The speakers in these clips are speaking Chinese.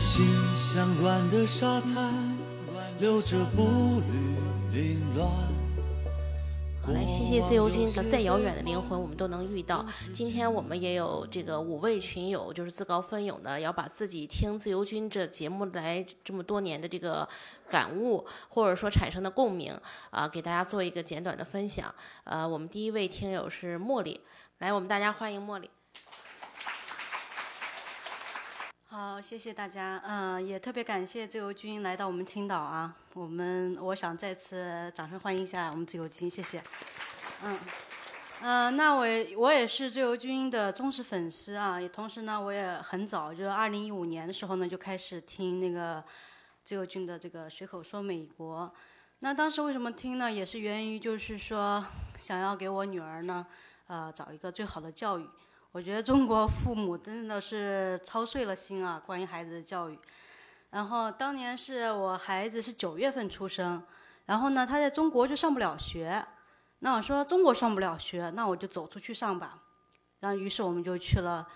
心像软的沙滩，留着步履凌乱。好嘞，谢谢自由军的再遥远的灵魂，我们都能遇到。今天我们也有这个五位群友，就是自告奋勇的要把自己听自由军这节目来这么多年的这个感悟，或者说产生的共鸣啊，给大家做一个简短的分享。呃，我们第一位听友是茉莉，来，我们大家欢迎茉莉。好，谢谢大家。嗯，也特别感谢自由军来到我们青岛啊。我们我想再次掌声欢迎一下我们自由军，谢谢。嗯，嗯，那我我也是自由军的忠实粉丝啊。也同时呢，我也很早，就是二零一五年的时候呢，就开始听那个自由军的这个随口说美国。那当时为什么听呢？也是源于就是说，想要给我女儿呢，呃，找一个最好的教育。我觉得中国父母真的是操碎了心啊，关于孩子的教育。然后当年是我孩子是九月份出生，然后呢，他在中国就上不了学。那我说中国上不了学，那我就走出去上吧。然后于是我们就去了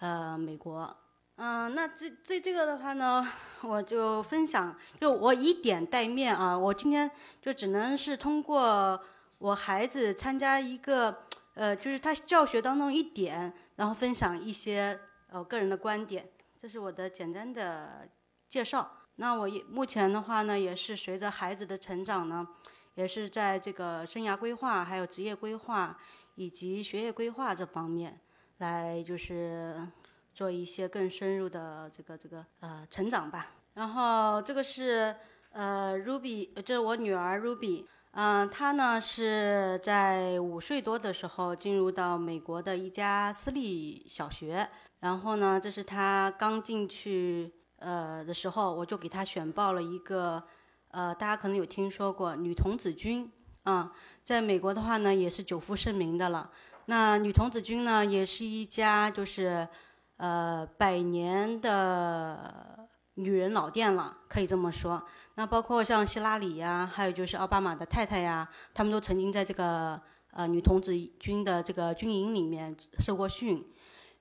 呃美国。嗯，那这这这个的话呢，我就分享，就我以点带面啊。我今天就只能是通过我孩子参加一个。呃，就是他教学当中一点，然后分享一些呃个人的观点，这是我的简单的介绍。那我也目前的话呢，也是随着孩子的成长呢，也是在这个生涯规划、还有职业规划以及学业规划这方面，来就是做一些更深入的这个这个呃成长吧。然后这个是呃 Ruby，这是我女儿 Ruby。嗯，他呢是在五岁多的时候进入到美国的一家私立小学，然后呢，这是他刚进去呃的时候，我就给他选报了一个，呃，大家可能有听说过女童子军啊，在美国的话呢也是久负盛名的了。那女童子军呢也是一家就是呃百年的女人老店了，可以这么说。那包括像希拉里呀，还有就是奥巴马的太太呀，他们都曾经在这个呃女童子军的这个军营里面受过训，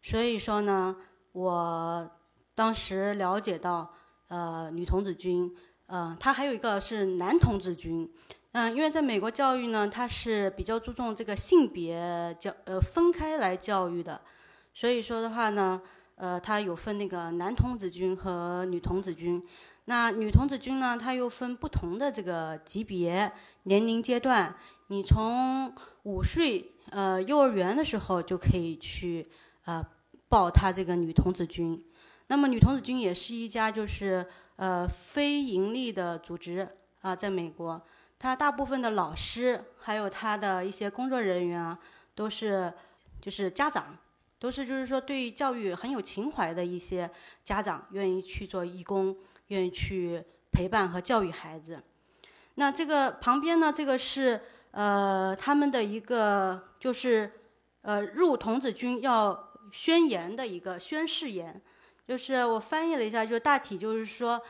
所以说呢，我当时了解到呃女童子军，呃，它还有一个是男童子军，嗯，因为在美国教育呢，它是比较注重这个性别教呃分开来教育的，所以说的话呢，呃，它有分那个男童子军和女童子军。那女童子军呢？它又分不同的这个级别、年龄阶段。你从五岁，呃，幼儿园的时候就可以去，呃，报他这个女童子军。那么女童子军也是一家就是呃非盈利的组织啊，在美国，它大部分的老师还有它的一些工作人员啊，都是就是家长，都是就是说对教育很有情怀的一些家长，愿意去做义工。愿意去陪伴和教育孩子，那这个旁边呢？这个是呃他们的一个就是呃入童子军要宣言的一个宣誓言，就是我翻译了一下，就大体就是说，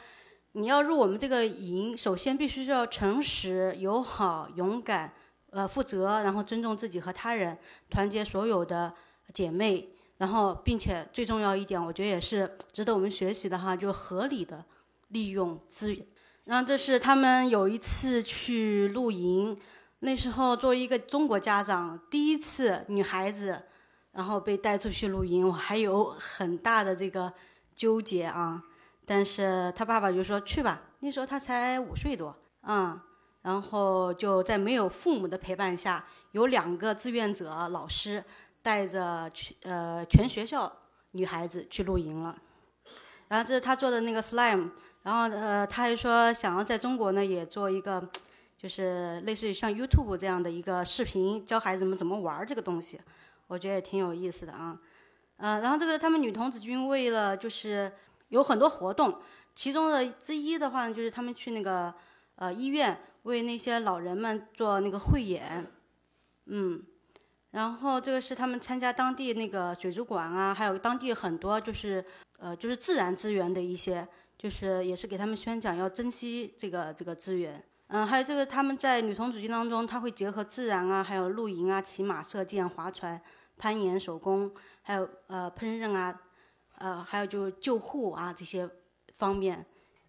你要入我们这个营，首先必须要诚实、友好、勇敢、呃负责，然后尊重自己和他人，团结所有的姐妹，然后并且最重要一点，我觉得也是值得我们学习的哈，就合理的。利用资源，然后这是他们有一次去露营，那时候作为一个中国家长，第一次女孩子，然后被带出去露营，我还有很大的这个纠结啊。但是他爸爸就说去吧，那时候他才五岁多，嗯，然后就在没有父母的陪伴下，有两个志愿者老师带着全呃全学校女孩子去露营了。然后这是他做的那个 slime。然后呃，他还说想要在中国呢也做一个，就是类似于像 YouTube 这样的一个视频，教孩子们怎么玩这个东西，我觉得也挺有意思的啊。呃，然后这个他们女童子军为了就是有很多活动，其中的之一的话就是他们去那个呃医院为那些老人们做那个汇演，嗯，然后这个是他们参加当地那个水族馆啊，还有当地很多就是呃就是自然资源的一些。就是也是给他们宣讲要珍惜这个这个资源，嗯，还有这个他们在女童子军当中，他会结合自然啊，还有露营啊、骑马、射箭、划船、攀岩、手工，还有呃烹饪啊，呃，还有就是救护啊这些方面，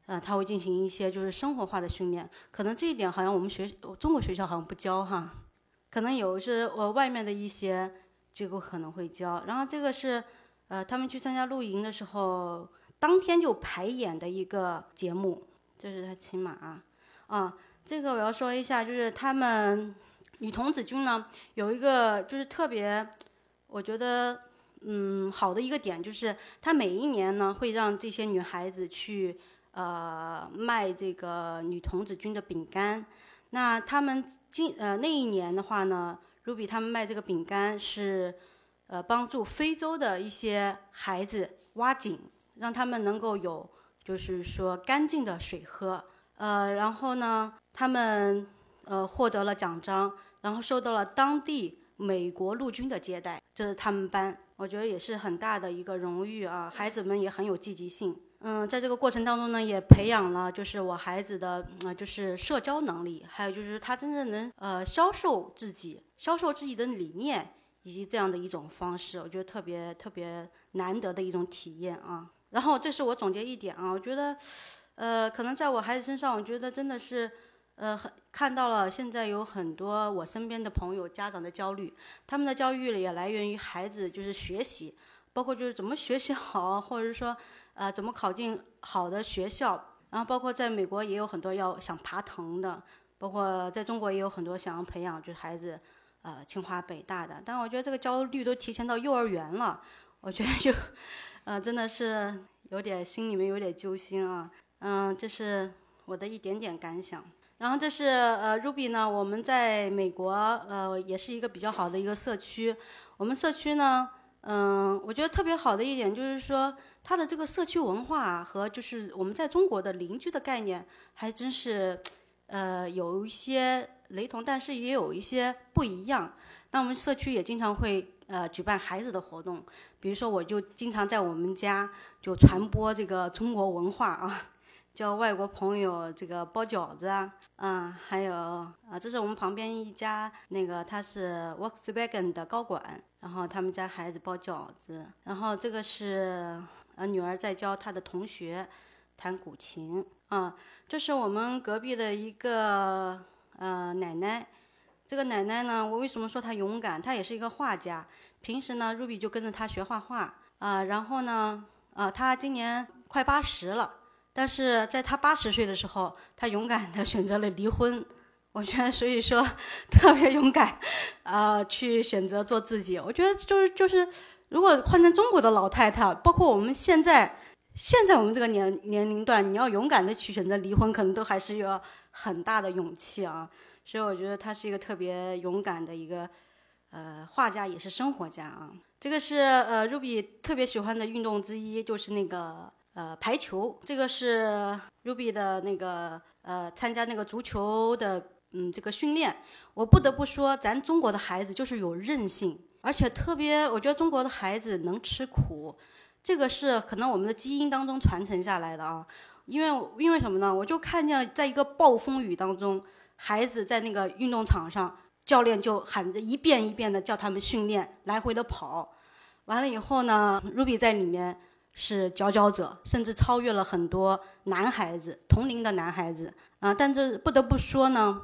呃，他会进行一些就是生活化的训练。可能这一点好像我们学中国学校好像不教哈，可能有是我外面的一些机构可能会教。然后这个是呃，他们去参加露营的时候，当天就排演的一个节目，这是他骑马啊。这个我要说一下，就是他们女童子军呢有一个就是特别，我觉得嗯好的一个点，就是他每一年呢会让这些女孩子去呃卖这个女童子军的饼干。那他们今呃那一年的话呢，Ruby 他们卖这个饼干是呃帮助非洲的一些孩子挖井，让他们能够有就是说干净的水喝。呃，然后呢？他们呃获得了奖章，然后受到了当地美国陆军的接待，这是他们班，我觉得也是很大的一个荣誉啊。孩子们也很有积极性，嗯，在这个过程当中呢，也培养了就是我孩子的呃就是社交能力，还有就是他真正能呃销售自己，销售自己的理念，以及这样的一种方式，我觉得特别特别难得的一种体验啊。然后这是我总结一点啊，我觉得呃可能在我孩子身上，我觉得真的是。呃，很看到了，现在有很多我身边的朋友家长的焦虑，他们的焦虑也来源于孩子就是学习，包括就是怎么学习好，或者是说，呃，怎么考进好的学校，然后包括在美国也有很多要想爬藤的，包括在中国也有很多想要培养就是孩子，呃，清华北大的，但我觉得这个焦虑都提前到幼儿园了，我觉得就，呃，真的是有点心里面有点揪心啊，嗯，这是我的一点点感想。然后这是呃，Ruby 呢，我们在美国呃，也是一个比较好的一个社区。我们社区呢，嗯，我觉得特别好的一点就是说，它的这个社区文化和就是我们在中国的邻居的概念，还真是呃有一些雷同，但是也有一些不一样。那我们社区也经常会呃举办孩子的活动，比如说我就经常在我们家就传播这个中国文化啊。教外国朋友这个包饺子啊，嗯，还有啊，这是我们旁边一家那个他是 Volkswagen 的高管，然后他们家孩子包饺子，然后这个是呃女儿在教她的同学弹古琴，啊，这是我们隔壁的一个呃奶奶，这个奶奶呢，我为什么说她勇敢？她也是一个画家，平时呢，Ruby 就跟着她学画画啊，然后呢，啊，她今年快八十了。但是在她八十岁的时候，她勇敢的选择了离婚。我觉得，所以说特别勇敢，啊，去选择做自己。我觉得就是就是，如果换成中国的老太太，包括我们现在现在我们这个年年龄段，你要勇敢的去选择离婚，可能都还是有很大的勇气啊。所以我觉得他是一个特别勇敢的一个呃画家，也是生活家啊。这个是呃 Ruby 特别喜欢的运动之一，就是那个。呃，排球这个是 Ruby 的那个呃，参加那个足球的嗯这个训练。我不得不说，咱中国的孩子就是有韧性，而且特别，我觉得中国的孩子能吃苦，这个是可能我们的基因当中传承下来的啊。因为因为什么呢？我就看见在一个暴风雨当中，孩子在那个运动场上，教练就喊着一遍一遍的叫他们训练，来回的跑。完了以后呢，Ruby 在里面。是佼佼者，甚至超越了很多男孩子同龄的男孩子啊！但这不得不说呢，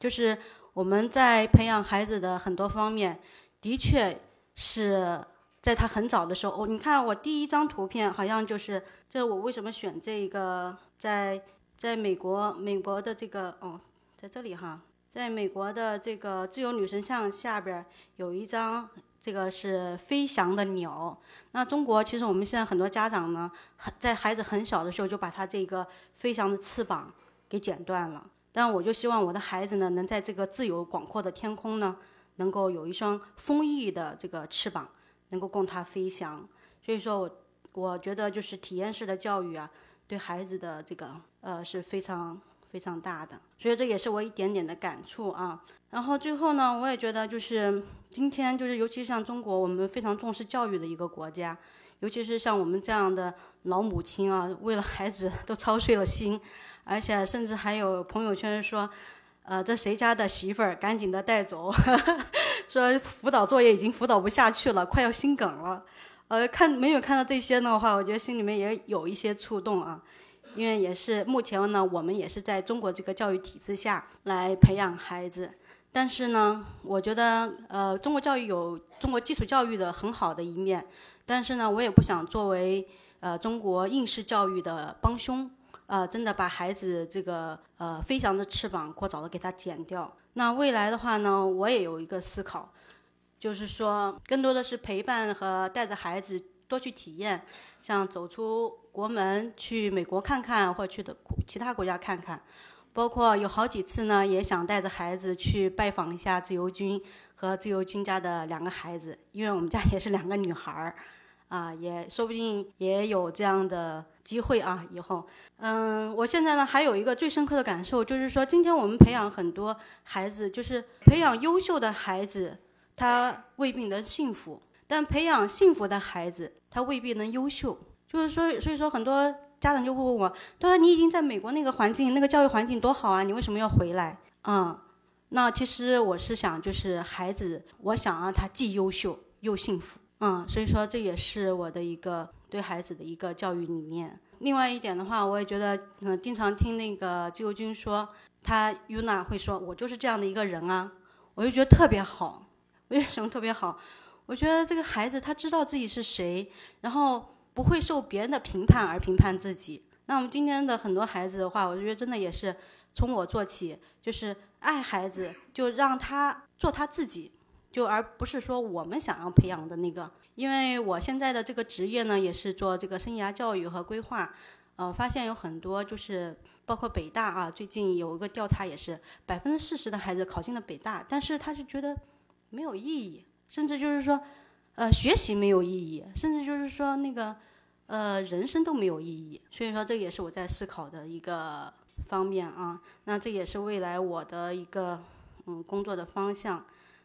就是我们在培养孩子的很多方面，的确是在他很早的时候。哦，你看我第一张图片，好像就是这。我为什么选这个？在在美国，美国的这个哦，在这里哈，在美国的这个自由女神像下边有一张。这个是飞翔的鸟。那中国其实我们现在很多家长呢，在孩子很小的时候就把他这个飞翔的翅膀给剪断了。但我就希望我的孩子呢，能在这个自由广阔的天空呢，能够有一双丰翼的这个翅膀，能够供他飞翔。所以说我我觉得就是体验式的教育啊，对孩子的这个呃是非常非常大的。所以这也是我一点点的感触啊。然后最后呢，我也觉得就是今天就是，尤其像中国，我们非常重视教育的一个国家，尤其是像我们这样的老母亲啊，为了孩子 都操碎了心，而且甚至还有朋友圈说，呃，这谁家的媳妇儿，赶紧的带走，说辅导作业已经辅导不下去了，快要心梗了，呃，看没有看到这些的话，我觉得心里面也有一些触动啊，因为也是目前呢，我们也是在中国这个教育体制下来培养孩子。但是呢，我觉得呃，中国教育有中国基础教育的很好的一面，但是呢，我也不想作为呃中国应试教育的帮凶，呃，真的把孩子这个呃飞翔的翅膀过早的给它剪掉。那未来的话呢，我也有一个思考，就是说更多的是陪伴和带着孩子多去体验，像走出国门去美国看看，或者去的其他国家看看。包括有好几次呢，也想带着孩子去拜访一下自由军和自由军家的两个孩子，因为我们家也是两个女孩儿，啊，也说不定也有这样的机会啊。以后，嗯，我现在呢还有一个最深刻的感受，就是说，今天我们培养很多孩子，就是培养优秀的孩子，他未必能幸福；但培养幸福的孩子，他未必能优秀。就是说，所以说很多。家长就会问我，他说，你已经在美国那个环境、那个教育环境多好啊，你为什么要回来？嗯，那其实我是想，就是孩子，我想让他既优秀又幸福。嗯，所以说这也是我的一个对孩子的一个教育理念。另外一点的话，我也觉得，嗯，经常听那个自由军说，他 Yuna 会说，我就是这样的一个人啊，我就觉得特别好。为什么特别好？我觉得这个孩子他知道自己是谁，然后。不会受别人的评判而评判自己。那我们今天的很多孩子的话，我觉得真的也是从我做起，就是爱孩子，就让他做他自己，就而不是说我们想要培养的那个。因为我现在的这个职业呢，也是做这个生涯教育和规划，呃，发现有很多就是包括北大啊，最近有一个调查也是百分之四十的孩子考进了北大，但是他是觉得没有意义，甚至就是说，呃，学习没有意义，甚至就是说那个。呃，人生都没有意义，所以说这也是我在思考的一个方面啊。那这也是未来我的一个嗯工作的方向。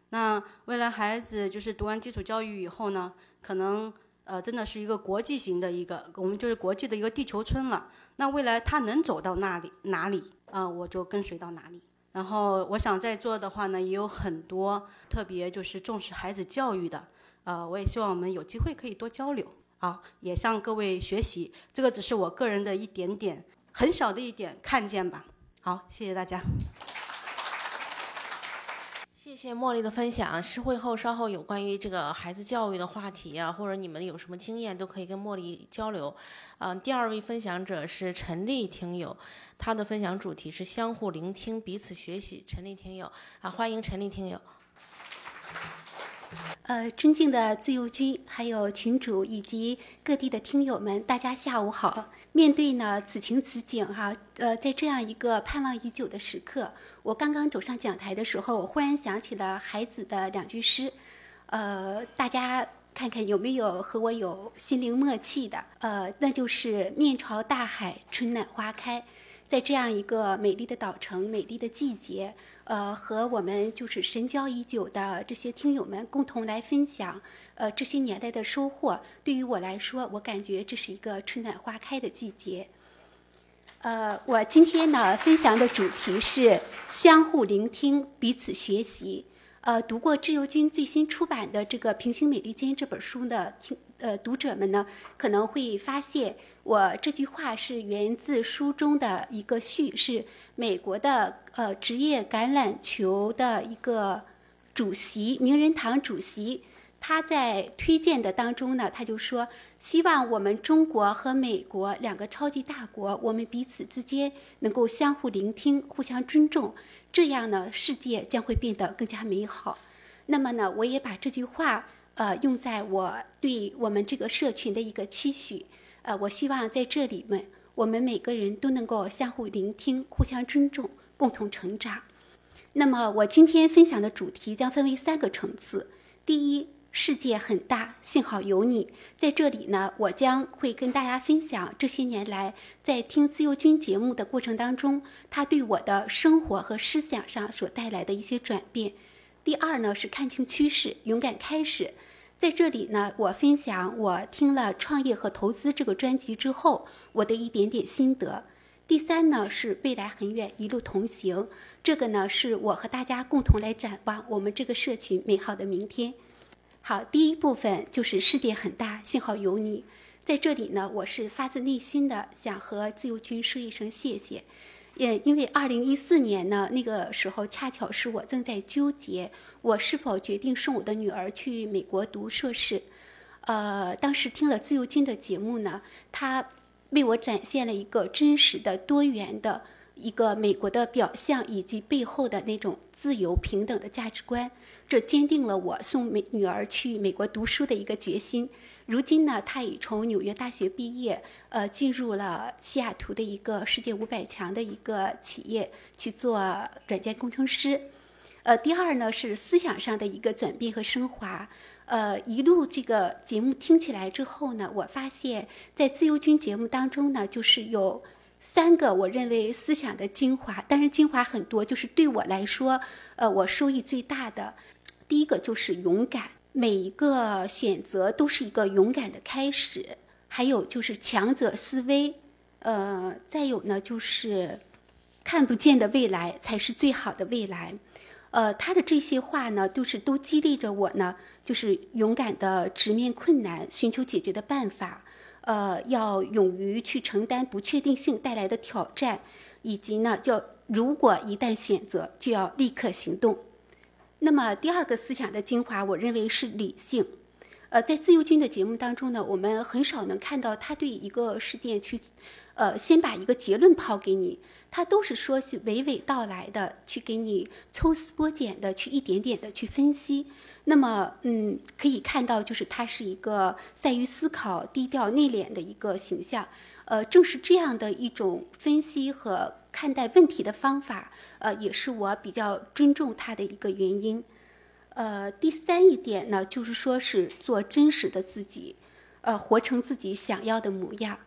那未来孩子就是读完基础教育以后呢，可能呃真的是一个国际型的一个，我们就是国际的一个地球村了。那未来他能走到那里哪里啊，我就跟随到哪里。然后我想在座的话呢，也有很多特别就是重视孩子教育的，呃，我也希望我们有机会可以多交流。啊，也向各位学习，这个只是我个人的一点点很小的一点看见吧。好，谢谢大家。谢谢茉莉的分享。是会后稍后有关于这个孩子教育的话题啊，或者你们有什么经验，都可以跟茉莉交流。嗯，第二位分享者是陈丽听友，她的分享主题是相互聆听，彼此学习。陈丽听友啊，欢迎陈丽听友。呃，尊敬的自由军，还有群主以及各地的听友们，大家下午好。面对呢此情此景哈，呃，在这样一个盼望已久的时刻，我刚刚走上讲台的时候，我忽然想起了孩子的两句诗，呃，大家看看有没有和我有心灵默契的？呃，那就是面朝大海，春暖花开。在这样一个美丽的岛城、美丽的季节，呃，和我们就是神交已久的这些听友们共同来分享，呃，这些年来的收获。对于我来说，我感觉这是一个春暖花开的季节。呃，我今天呢分享的主题是相互聆听，彼此学习。呃，读过志由军最新出版的这个《平行美利坚》这本书的听呃读者们呢，可能会发现我这句话是源自书中的一个序，是美国的呃职业橄榄球的一个主席名人堂主席。他在推荐的当中呢，他就说，希望我们中国和美国两个超级大国，我们彼此之间能够相互聆听、互相尊重，这样呢，世界将会变得更加美好。那么呢，我也把这句话呃用在我对我们这个社群的一个期许，呃，我希望在这里面，我们每个人都能够相互聆听、互相尊重、共同成长。那么我今天分享的主题将分为三个层次，第一。世界很大，幸好有你在这里呢。我将会跟大家分享这些年来在听自由军节目的过程当中，他对我的生活和思想上所带来的一些转变。第二呢是看清趋势，勇敢开始。在这里呢，我分享我听了《创业和投资》这个专辑之后我的一点点心得。第三呢是未来很远，一路同行。这个呢是我和大家共同来展望我们这个社群美好的明天。好，第一部分就是世界很大，幸好有你。在这里呢，我是发自内心的想和自由军说一声谢谢。也因为二零一四年呢，那个时候恰巧是我正在纠结我是否决定送我的女儿去美国读硕士。呃，当时听了自由军的节目呢，他为我展现了一个真实的、多元的一个美国的表象，以及背后的那种自由平等的价值观，这坚定了我送美女儿去美国读书的一个决心。如今呢，他已从纽约大学毕业，呃，进入了西雅图的一个世界五百强的一个企业去做软件工程师。呃，第二呢是思想上的一个转变和升华。呃，一路这个节目听起来之后呢，我发现，在自由军节目当中呢，就是有三个我认为思想的精华，但是精华很多，就是对我来说，呃，我收益最大的，第一个就是勇敢。每一个选择都是一个勇敢的开始，还有就是强者思维，呃，再有呢就是看不见的未来才是最好的未来，呃，他的这些话呢，都是都激励着我呢，就是勇敢的直面困难，寻求解决的办法，呃，要勇于去承担不确定性带来的挑战，以及呢，叫如果一旦选择，就要立刻行动。那么第二个思想的精华，我认为是理性。呃，在自由军的节目当中呢，我们很少能看到他对一个事件去，呃，先把一个结论抛给你，他都是说是娓娓道来的，去给你抽丝剥茧的去一点点的去分析。那么，嗯，可以看到就是他是一个善于思考、低调内敛的一个形象。呃，正是这样的一种分析和。看待问题的方法，呃，也是我比较尊重他的一个原因。呃，第三一点呢，就是说是做真实的自己，呃，活成自己想要的模样。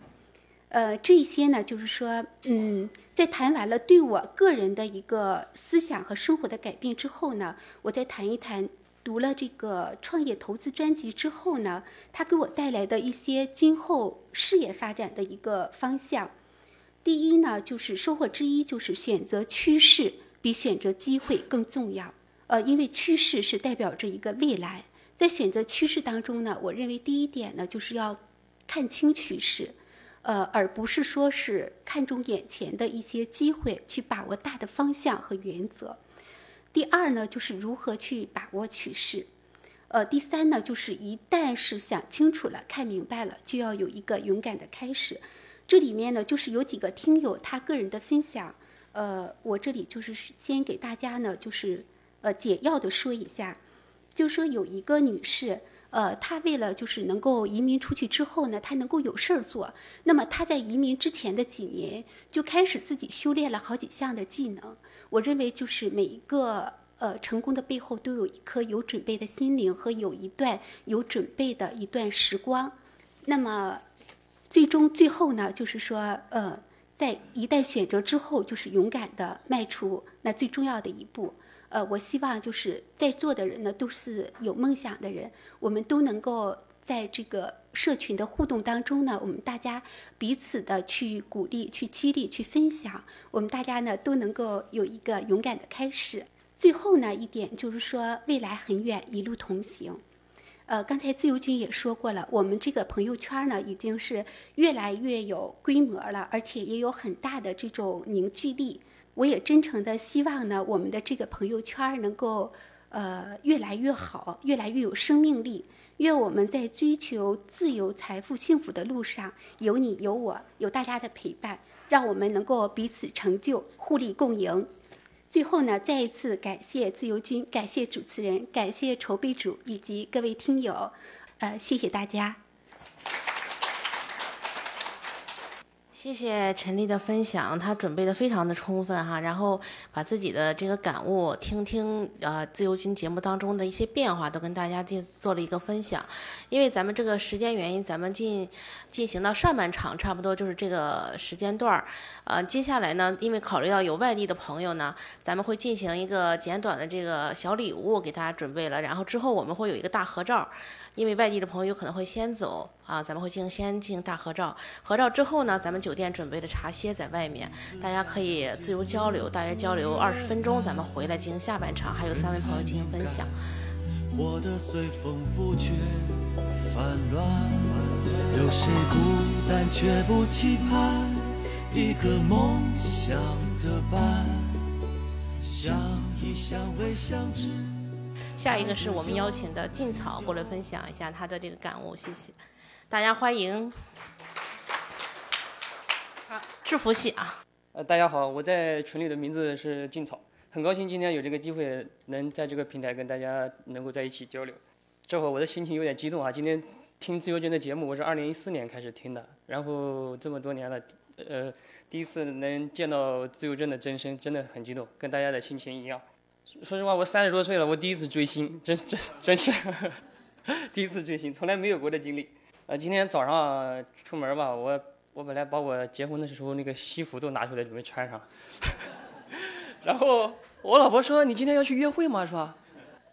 呃，这些呢，就是说，嗯，在谈完了对我个人的一个思想和生活的改变之后呢，我再谈一谈读了这个创业投资专辑之后呢，它给我带来的一些今后事业发展的一个方向。第一呢，就是收获之一，就是选择趋势比选择机会更重要。呃，因为趋势是代表着一个未来，在选择趋势当中呢，我认为第一点呢，就是要看清趋势，呃，而不是说是看重眼前的一些机会，去把握大的方向和原则。第二呢，就是如何去把握趋势。呃，第三呢，就是一旦是想清楚了、看明白了，就要有一个勇敢的开始。这里面呢，就是有几个听友他个人的分享，呃，我这里就是先给大家呢，就是呃简要的说一下，就说有一个女士，呃，她为了就是能够移民出去之后呢，她能够有事儿做，那么她在移民之前的几年就开始自己修炼了好几项的技能。我认为就是每一个呃成功的背后都有一颗有准备的心灵和有一段有准备的一段时光，那么。最终，最后呢，就是说，呃，在一旦选择之后，就是勇敢的迈出那最重要的一步。呃，我希望就是在座的人呢，都是有梦想的人，我们都能够在这个社群的互动当中呢，我们大家彼此的去鼓励、去激励、去分享，我们大家呢都能够有一个勇敢的开始。最后呢，一点就是说，未来很远，一路同行。呃，刚才自由军也说过了，我们这个朋友圈呢，已经是越来越有规模了，而且也有很大的这种凝聚力。我也真诚的希望呢，我们的这个朋友圈能够呃越来越好，越来越有生命力。愿我们在追求自由、财富、幸福的路上，有你有我，有大家的陪伴，让我们能够彼此成就，互利共赢。最后呢，再一次感谢自由军，感谢主持人，感谢筹备组以及各位听友，呃，谢谢大家。谢谢陈丽的分享，她准备的非常的充分哈，然后把自己的这个感悟，听听呃自由行节目当中的一些变化，都跟大家进做了一个分享。因为咱们这个时间原因，咱们进进行到上半场，差不多就是这个时间段儿。呃，接下来呢，因为考虑到有外地的朋友呢，咱们会进行一个简短的这个小礼物给大家准备了，然后之后我们会有一个大合照。因为外地的朋友有可能会先走啊，咱们会进行先进行大合照。合照之后呢，咱们酒店准备的茶歇在外面，大家可以自由交流，大约交流二十分钟，咱们回来进行下半场，还有三位朋友进行分享。活得随风拂却烦乱，有谁孤单却不期盼一个梦想的伴？相依相偎相知。下一个是我们邀请的劲草过来分享一下他的这个感悟，谢谢大家欢迎。啊，制服系啊，呃，大家好，我在群里的名字是劲草，很高兴今天有这个机会能在这个平台跟大家能够在一起交流。这会儿我的心情有点激动啊，今天听自由军的节目，我是二零一四年开始听的，然后这么多年了，呃，第一次能见到自由军的真身，真的很激动，跟大家的心情一样。说实话，我三十多岁了，我第一次追星，真真真是 第一次追星，从来没有过的经历。呃，今天早上出门吧，我我本来把我结婚的时候那个西服都拿出来准备穿上，然后我老婆说：“你今天要去约会吗？”是吧？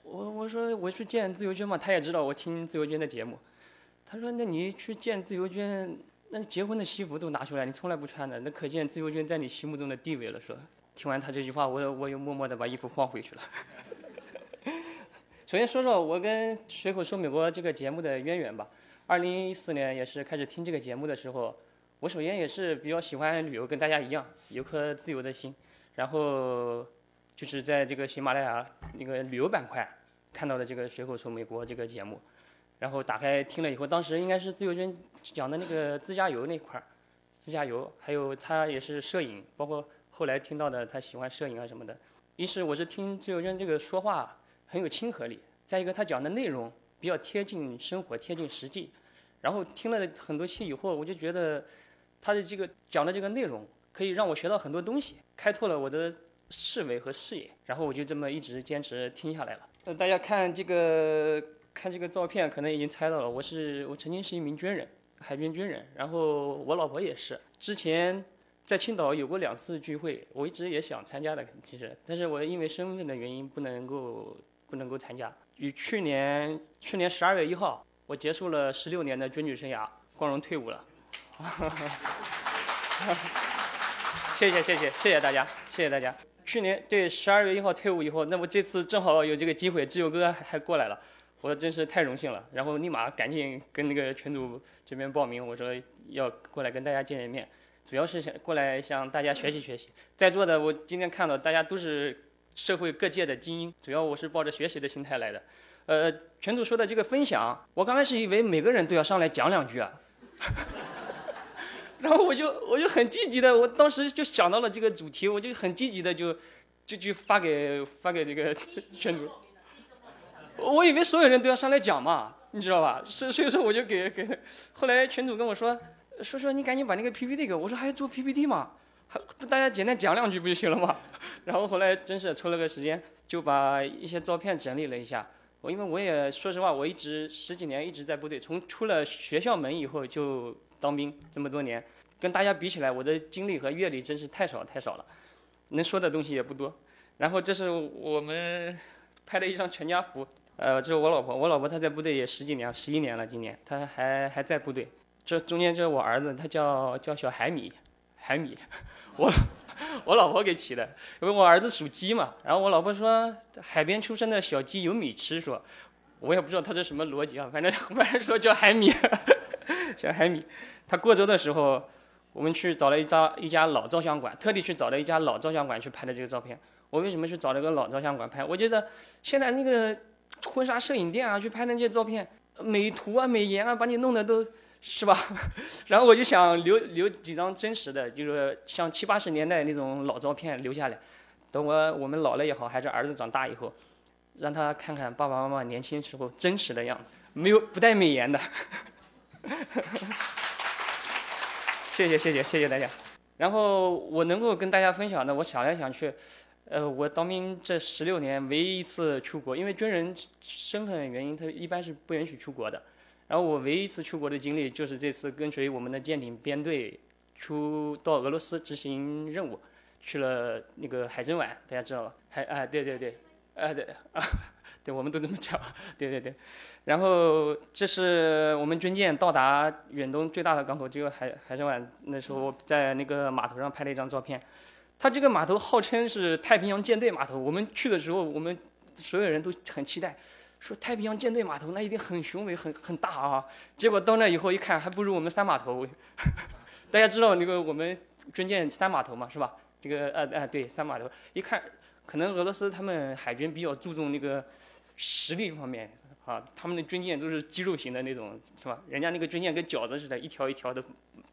我我说我去见自由军嘛，她也知道我听自由军的节目，她说：“那你去见自由军，那结婚的西服都拿出来，你从来不穿的，那可见自由军在你心目中的地位了。”是吧。听完他这句话，我我又默默地把衣服换回去了。首先说说我跟《随口说美国》这个节目的渊源吧。二零一四年也是开始听这个节目的时候，我首先也是比较喜欢旅游，跟大家一样有颗自由的心。然后就是在这个喜马拉雅那个旅游板块看到了这个《随口说美国》这个节目，然后打开听了以后，当时应该是自由军讲的那个自驾游那块儿，自驾游，还有他也是摄影，包括。后来听到的，他喜欢摄影啊什么的。一是我是听自由军这个说话很有亲和力，再一个他讲的内容比较贴近生活、贴近实际。然后听了很多期以后，我就觉得他的这个讲的这个内容可以让我学到很多东西，开拓了我的思维和视野。然后我就这么一直坚持听下来了。呃大家看这个看这个照片，可能已经猜到了，我是我曾经是一名军人，海军军人。然后我老婆也是，之前。在青岛有过两次聚会，我一直也想参加的，其实，但是我因为身份的原因不能够不能够参加。于去年去年十二月一号，我结束了十六年的军旅生涯，光荣退伍了。谢谢谢谢谢谢大家，谢谢大家。去年对十二月一号退伍以后，那么这次正好有这个机会，自由哥还过来了，我真是太荣幸了。然后立马赶紧跟那个群主这边报名，我说要过来跟大家见见面。主要是想过来向大家学习学习，在座的我今天看到大家都是社会各界的精英，主要我是抱着学习的心态来的。呃，全组说的这个分享，我刚开始以为每个人都要上来讲两句啊，然后我就我就很积极的，我当时就想到了这个主题，我就很积极的就就就发给发给这个 全组，我以为所有人都要上来讲嘛，你知道吧？所所以说我就给给，后来群主跟我说。说说你赶紧把那个 PPT 给我，我说还要做 PPT 吗？还大家简单讲两句不就行了吗？然后后来真是抽了个时间，就把一些照片整理了一下。我因为我也说实话，我一直十几年一直在部队，从出了学校门以后就当兵这么多年，跟大家比起来，我的经历和阅历真是太少太少了，能说的东西也不多。然后这是我们拍的一张全家福，呃，这是我老婆，我老婆她在部队也十几年，十一年了，今年她还还在部队。这中间就是我儿子，他叫叫小海米，海米，我我老婆给起的，因为我儿子属鸡嘛。然后我老婆说海边出生的小鸡有米吃，说，我也不知道他这什么逻辑啊，反正反正说叫海米，小海米。他过周的时候，我们去找了一家一家老照相馆，特地去找了一家老照相馆去拍的这个照片。我为什么去找了个老照相馆拍？我觉得现在那个婚纱摄影店啊，去拍那些照片，美图啊、美颜啊，把你弄得都。是吧？然后我就想留留几张真实的，就是像七八十年代那种老照片留下来，等我我们老了也好，还是儿子长大以后，让他看看爸爸妈妈年轻时候真实的样子，没有不带美颜的。谢谢谢谢谢谢大家。然后我能够跟大家分享的，我想来想去，呃，我当兵这十六年唯一一次出国，因为军人身份原因，他一般是不允许出国的。然后我唯一一次出国的经历，就是这次跟随我们的舰艇编队出到俄罗斯执行任务，去了那个海参崴，大家知道吧？海啊，对对对，啊对啊，对，我们都这么叫，对对对。然后这是我们军舰到达远东最大的港口，就海海参崴。那时候在那个码头上拍了一张照片。它这个码头号称是太平洋舰队码头。我们去的时候，我们所有人都很期待。说太平洋舰队码头那一定很雄伟、很很大啊。结果到那以后一看，还不如我们三码头。大家知道那个我们军舰三码头嘛，是吧？这个呃呃对，三码头。一看，可能俄罗斯他们海军比较注重那个实力方面啊，他们的军舰都是肌肉型的那种，是吧？人家那个军舰跟饺子似的，一条一条的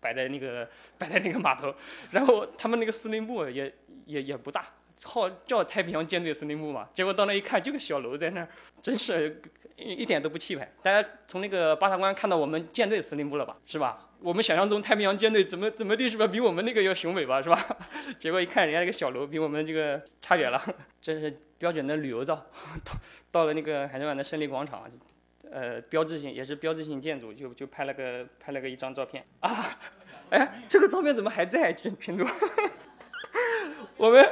摆在那个摆在那个码头。然后他们那个司令部也也也不大。号叫太平洋舰队司令部嘛，结果到那一看，就个小楼在那儿，真是一点都不气派。大家从那个八塔关看到我们舰队司令部了吧？是吧？我们想象中太平洋舰队怎么怎么地是吧？比我们那个要雄伟吧？是吧？结果一看人家那个小楼比我们这个差远了，这是标准的旅游照。到到了那个海参崴的胜利广场，呃，标志性也是标志性建筑，就就拍了个拍了个一张照片啊。哎，这个照片怎么还在群群主？我们，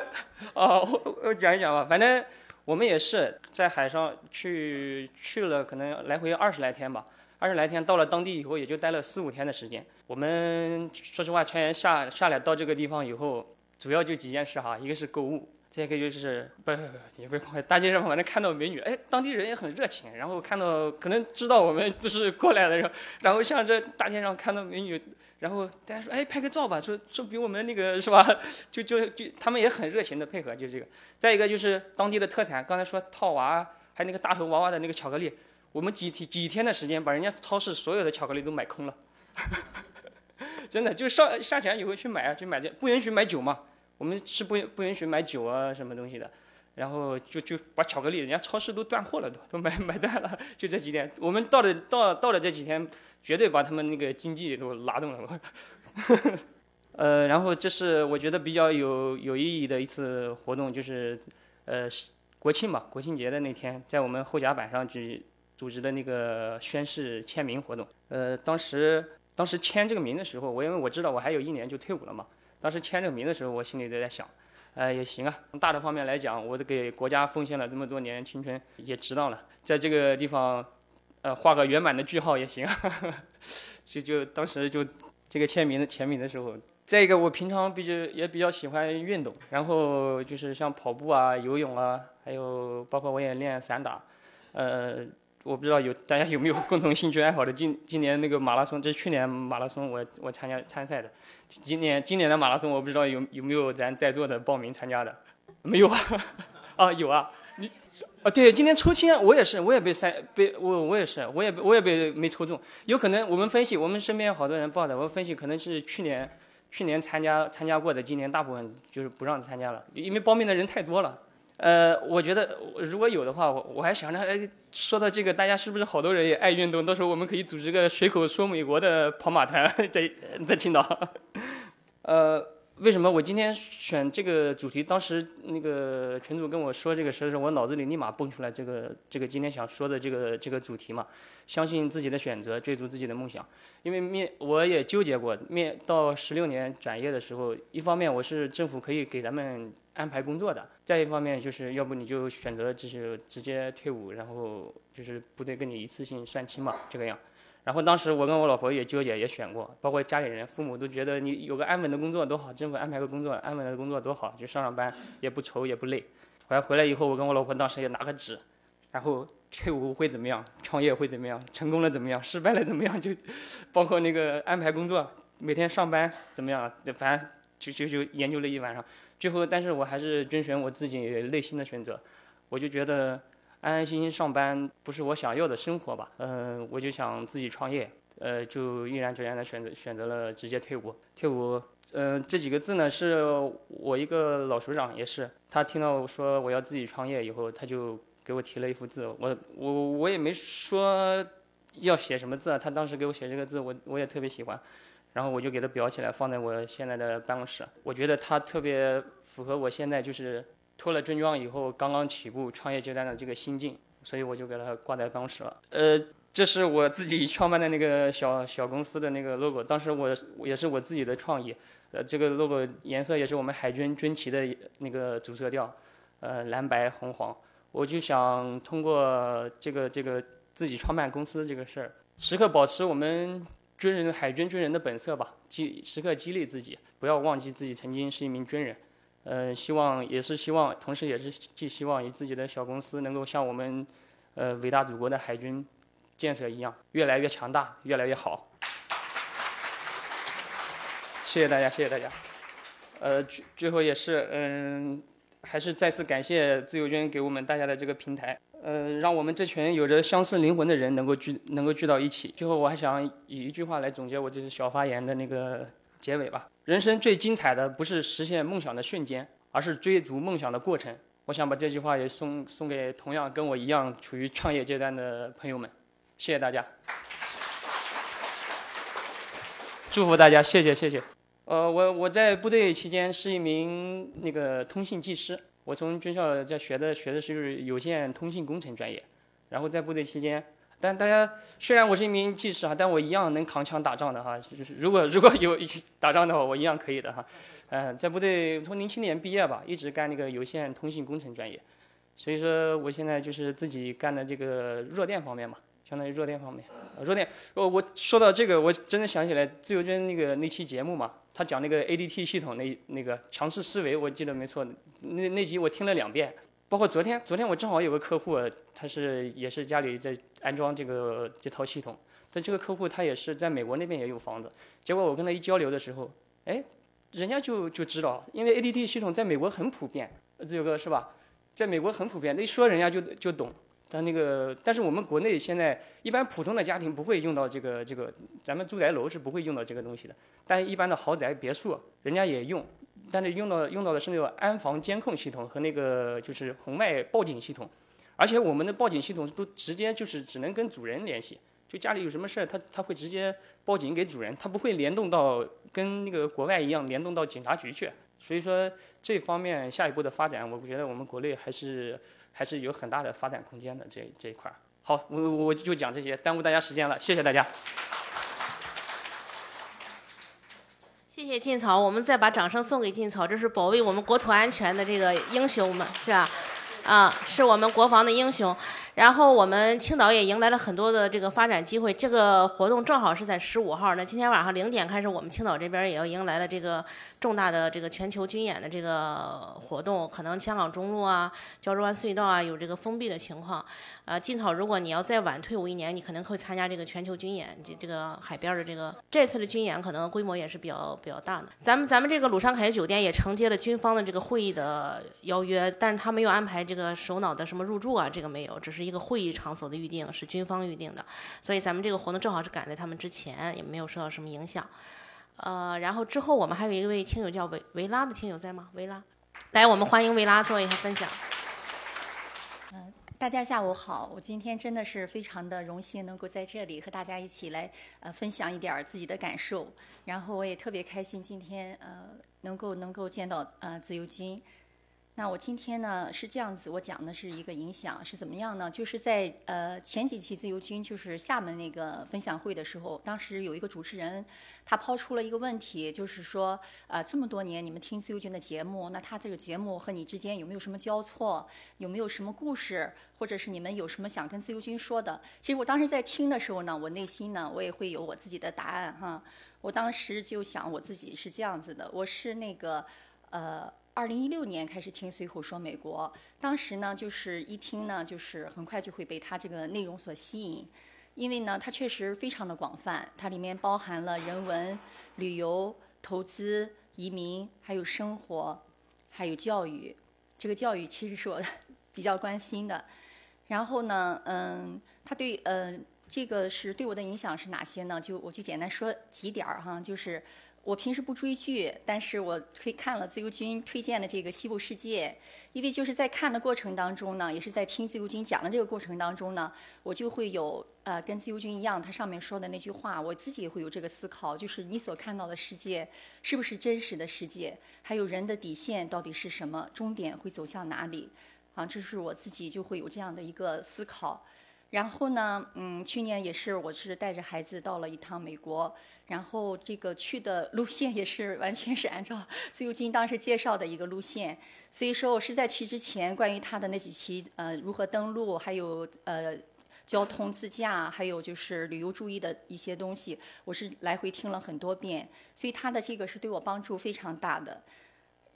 哦，我我讲一讲吧。反正我们也是在海上去去了，可能来回二十来天吧。二十来天到了当地以后，也就待了四五天的时间。我们说实话，船员下下来到这个地方以后，主要就几件事哈，一个是购物。再一个就是不不不，也不是大街上反正看到美女，哎，当地人也很热情，然后看到可能知道我们都是过来的人，然后像这大街上看到美女，然后大家说，哎，拍个照吧，说说比我们那个是吧？就就就他们也很热情的配合，就是这个。再一个就是当地的特产，刚才说套娃，还有那个大头娃娃的那个巧克力，我们几天几天的时间把人家超市所有的巧克力都买空了，真的就上下船以后去买啊，去买这不允许买酒嘛。我们是不不允许买酒啊，什么东西的，然后就就把巧克力，人家超市都断货了，都都买买断了。就这几天，我们到了到到了这几天，绝对把他们那个经济都拉动了。呃，然后这是我觉得比较有有意义的一次活动，就是呃国庆嘛，国庆节的那天，在我们后甲板上举组织的那个宣誓签名活动。呃，当时当时签这个名的时候，我因为我知道我还有一年就退伍了嘛。当时签这个名的时候，我心里都在想，呃，也行啊。从大的方面来讲，我都给国家奉献了这么多年青春，也值当了。在这个地方，呃，画个圆满的句号也行。就就当时就这个签名的签名的时候，再一个我平常比较也比较喜欢运动，然后就是像跑步啊、游泳啊，还有包括我也练散打，呃。我不知道有大家有没有共同兴趣爱好的。今今年那个马拉松，这是去年马拉松，我我参加参赛的。今年今年的马拉松，我不知道有有没有咱在座的报名参加的？没有啊？啊，有啊。你啊，对，今天抽签，我也是，我也被赛被我我也是，我也我也被没抽中。有可能我们分析，我们身边好多人报的，我分析可能是去年去年参加参加过的，今年大部分就是不让参加了，因为报名的人太多了。呃，我觉得如果有的话，我我还想着，哎，说到这个，大家是不是好多人也爱运动？到时候我们可以组织个随口说美国的跑马团，在在青岛。呃，为什么我今天选这个主题？当时那个群主跟我说这个时候，我脑子里立马蹦出来这个这个今天想说的这个这个主题嘛。相信自己的选择，追逐自己的梦想。因为面我也纠结过，面到十六年转业的时候，一方面我是政府可以给咱们。安排工作的，再一方面就是要不你就选择就是直接退伍，然后就是部队跟你一次性算清嘛，这个样。然后当时我跟我老婆也纠结，也选过，包括家里人、父母都觉得你有个安稳的工作多好，政府安排个工作，安稳的工作多好，就上上班也不愁也不累。后来回来以后，我跟我老婆当时也拿个纸，然后退伍会怎么样，创业会怎么样，成功了怎么样，失败了怎么样，就 包括那个安排工作，每天上班怎么样，反正就就就研究了一晚上。最后，但是我还是遵循我自己内心的选择，我就觉得安安心心上班不是我想要的生活吧，嗯，我就想自己创业，呃，就毅然决然的选择选择了直接退伍。退伍，嗯，这几个字呢，是我一个老首长，也是他听到我说我要自己创业以后，他就给我提了一幅字，我我我也没说要写什么字，他当时给我写这个字，我我也特别喜欢。然后我就给它裱起来，放在我现在的办公室。我觉得它特别符合我现在就是脱了军装以后刚刚起步创业阶段的这个心境，所以我就给它挂在办公室了。呃，这是我自己 创办的那个小小公司的那个 logo，当时我也是我自己的创意。呃，这个 logo 颜色也是我们海军军旗的那个主色调，呃，蓝白红黄。我就想通过这个这个自己创办公司这个事儿，时刻保持我们。军人海军军人的本色吧，激时刻激励自己，不要忘记自己曾经是一名军人。呃，希望也是希望，同时也是寄希望于自己的小公司能够像我们，呃伟大祖国的海军建设一样，越来越强大，越来越好。谢谢大家，谢谢大家。呃，最最后也是，嗯，还是再次感谢自由军给我们大家的这个平台，呃，让我们这群有着相似灵魂的人能够聚，能够聚到一起。最后，我还想以一句话来总结我这次小发言的那个结尾吧：人生最精彩的不是实现梦想的瞬间，而是追逐梦想的过程。我想把这句话也送送给同样跟我一样处于创业阶段的朋友们。谢谢大家，祝福大家，谢谢，谢谢。呃，我我在部队期间是一名那个通信技师，我从军校在学的学的是有线通信工程专业，然后在部队期间，但大家虽然我是一名技师哈，但我一样能扛枪打仗的哈，就是如果 如果有一起打仗的话，我一样可以的哈，嗯，在部队从零七年毕业吧，一直干那个有线通信工程专业，所以说我现在就是自己干的这个弱电方面嘛。相当于弱电方面，弱电。我我说到这个，我真的想起来自由军那个那期节目嘛，他讲那个 ADT 系统那那个强势思维，我记得没错，那那集我听了两遍。包括昨天，昨天我正好有个客户，他是也是家里在安装这个这套系统，但这个客户他也是在美国那边也有房子，结果我跟他一交流的时候，哎，人家就就知道，因为 ADT 系统在美国很普遍，这个是吧？在美国很普遍，那一说人家就就懂。但那个，但是我们国内现在一般普通的家庭不会用到这个这个，咱们住宅楼是不会用到这个东西的。但一般的豪宅别墅，人家也用，但是用到用到的是那个安防监控系统和那个就是红外报警系统，而且我们的报警系统都直接就是只能跟主人联系，就家里有什么事儿，他他会直接报警给主人，他不会联动到跟那个国外一样联动到警察局去。所以说这方面下一步的发展，我觉得我们国内还是。还是有很大的发展空间的这这一块儿。好，我我就讲这些，耽误大家时间了，谢谢大家。谢谢晋草，我们再把掌声送给晋草，这是保卫我们国土安全的这个英雄们，是吧？啊，是我们国防的英雄。然后我们青岛也迎来了很多的这个发展机会。这个活动正好是在十五号，那今天晚上零点开始，我们青岛这边也要迎来了这个重大的这个全球军演的这个活动。可能香港中路啊、胶州湾隧道啊有这个封闭的情况。呃，金草，如果你要再晚退伍一年，你可能会参加这个全球军演，这这个海边的这个这次的军演可能规模也是比较比较大的。咱们咱们这个鲁山凯悦酒店也承接了军方的这个会议的邀约，但是他没有安排这个个首脑的什么入住啊，这个没有，只是。一个会议场所的预定是军方预定的，所以咱们这个活动正好是赶在他们之前，也没有受到什么影响。呃，然后之后我们还有一位听友叫维维拉的听友在吗？维拉，来，我们欢迎维拉做一下分享。嗯，大家下午好，我今天真的是非常的荣幸能够在这里和大家一起来呃分享一点自己的感受，然后我也特别开心今天呃能够能够见到呃自由军。那我今天呢是这样子，我讲的是一个影响是怎么样呢？就是在呃前几期自由军就是厦门那个分享会的时候，当时有一个主持人，他抛出了一个问题，就是说呃这么多年你们听自由军的节目，那他这个节目和你之间有没有什么交错？有没有什么故事？或者是你们有什么想跟自由军说的？其实我当时在听的时候呢，我内心呢我也会有我自己的答案哈。我当时就想我自己是这样子的，我是那个呃。二零一六年开始听随口说美国，当时呢就是一听呢就是很快就会被它这个内容所吸引，因为呢它确实非常的广泛，它里面包含了人文、旅游、投资、移民，还有生活，还有教育。这个教育其实是我 比较关心的。然后呢，嗯，它对，嗯，这个是对我的影响是哪些呢？就我就简单说几点儿哈，就是。我平时不追剧，但是我推看了自由军推荐的这个《西部世界》，因为就是在看的过程当中呢，也是在听自由军讲的这个过程当中呢，我就会有呃跟自由军一样，他上面说的那句话，我自己也会有这个思考，就是你所看到的世界是不是真实的世界，还有人的底线到底是什么，终点会走向哪里？啊，这是我自己就会有这样的一个思考。然后呢，嗯，去年也是，我是带着孩子到了一趟美国，然后这个去的路线也是完全是按照 自由金当时介绍的一个路线，所以说我是在去之前，关于他的那几期，呃，如何登陆，还有呃，交通自驾，还有就是旅游注意的一些东西，我是来回听了很多遍，所以他的这个是对我帮助非常大的。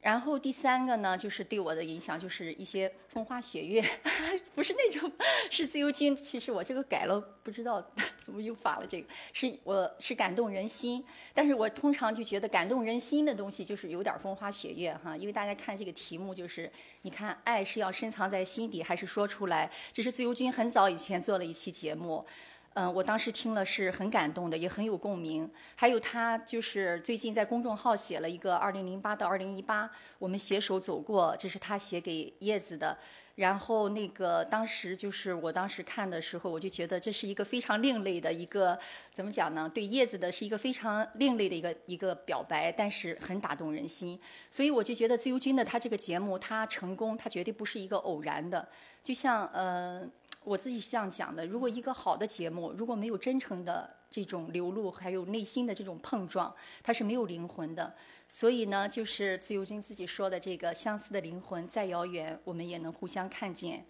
然后第三个呢，就是对我的影响就是一些风花雪月，不是那种，是自由军。其实我这个改了，不知道 怎么又发了这个，是我是感动人心。但是我通常就觉得感动人心的东西就是有点风花雪月哈，因为大家看这个题目就是，你看爱是要深藏在心底还是说出来？这是自由军很早以前做了一期节目。嗯，我当时听了是很感动的，也很有共鸣。还有他就是最近在公众号写了一个二零零八到二零一八，我们携手走过，这是他写给叶子的。然后那个当时就是我当时看的时候，我就觉得这是一个非常另类的一个怎么讲呢？对叶子的是一个非常另类的一个一个表白，但是很打动人心。所以我就觉得自由军的他这个节目他成功，他绝对不是一个偶然的，就像呃。我自己是这样讲的：如果一个好的节目，如果没有真诚的这种流露，还有内心的这种碰撞，它是没有灵魂的。所以呢，就是自由军自己说的这个相似的灵魂，再遥远，我们也能互相看见。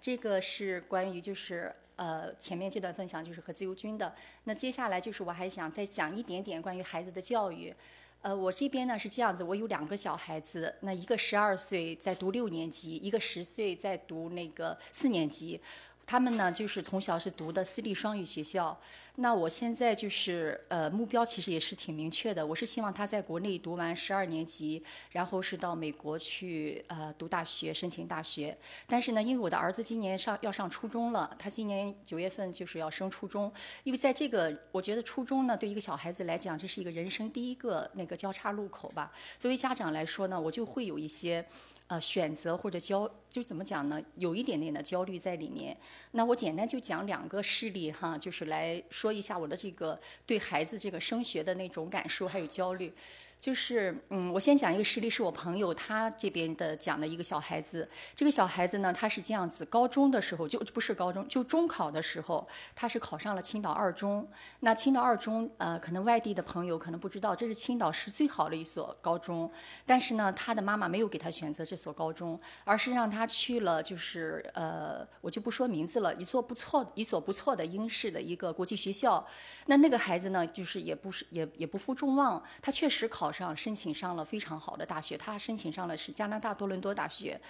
这个是关于就是呃前面这段分享就是和自由军的。那接下来就是我还想再讲一点点关于孩子的教育。呃，我这边呢是这样子，我有两个小孩子，那一个十二岁在读六年级，一个十岁在读那个四年级。他们呢，就是从小是读的私立双语学校。那我现在就是呃，目标其实也是挺明确的。我是希望他在国内读完十二年级，然后是到美国去呃读大学，申请大学。但是呢，因为我的儿子今年上要上初中了，他今年九月份就是要升初中。因为在这个，我觉得初中呢，对一个小孩子来讲，这是一个人生第一个那个交叉路口吧。作为家长来说呢，我就会有一些。呃，选择或者焦，就怎么讲呢？有一点点的焦虑在里面。那我简单就讲两个事例哈，就是来说一下我的这个对孩子这个升学的那种感受还有焦虑。就是，嗯，我先讲一个实例，是我朋友他这边的讲的一个小孩子。这个小孩子呢，他是这样子，高中的时候就不是高中，就中考的时候，他是考上了青岛二中。那青岛二中，呃，可能外地的朋友可能不知道，这是青岛市最好的一所高中。但是呢，他的妈妈没有给他选择这所高中，而是让他去了，就是呃，我就不说名字了，一所不错、一所不错的英式的一个国际学校。那那个孩子呢，就是也不是也也不负众望，他确实考。上申请上了非常好的大学，他申请上了是加拿大多伦多大学，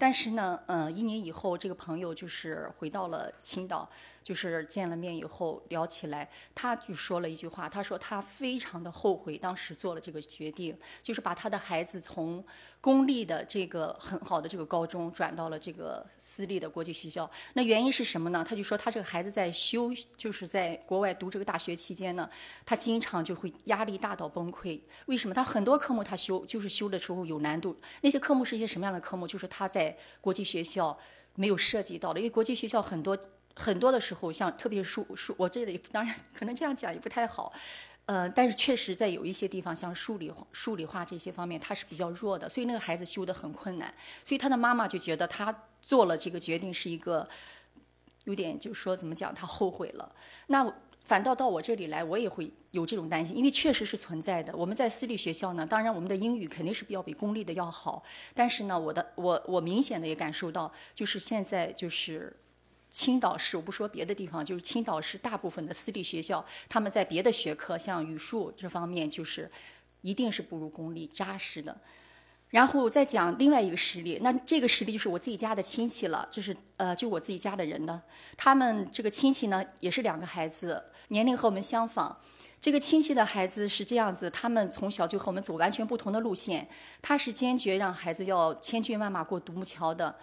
但是呢，嗯，一年以后，这个朋友就是回到了青岛。就是见了面以后聊起来，他就说了一句话，他说他非常的后悔当时做了这个决定，就是把他的孩子从公立的这个很好的这个高中转到了这个私立的国际学校。那原因是什么呢？他就说他这个孩子在修，就是在国外读这个大学期间呢，他经常就会压力大到崩溃。为什么？他很多科目他修就是修的时候有难度，那些科目是一些什么样的科目？就是他在国际学校没有涉及到的，因为国际学校很多。很多的时候，像特别数数，我这里当然可能这样讲也不太好，呃，但是确实在有一些地方，像数理数理化这些方面，他是比较弱的，所以那个孩子修得很困难，所以他的妈妈就觉得他做了这个决定是一个有点，就是说怎么讲，他后悔了。那反倒到我这里来，我也会有这种担心，因为确实是存在的。我们在私立学校呢，当然我们的英语肯定是要比公立的要好，但是呢，我的我我明显的也感受到，就是现在就是。青岛市，我不说别的地方，就是青岛市大部分的私立学校，他们在别的学科，像语数这方面，就是一定是不如公立扎实的。然后再讲另外一个实例，那这个实例就是我自己家的亲戚了，就是呃，就我自己家的人的，他们这个亲戚呢，也是两个孩子，年龄和我们相仿。这个亲戚的孩子是这样子，他们从小就和我们走完全不同的路线，他是坚决让孩子要千军万马过独木桥的。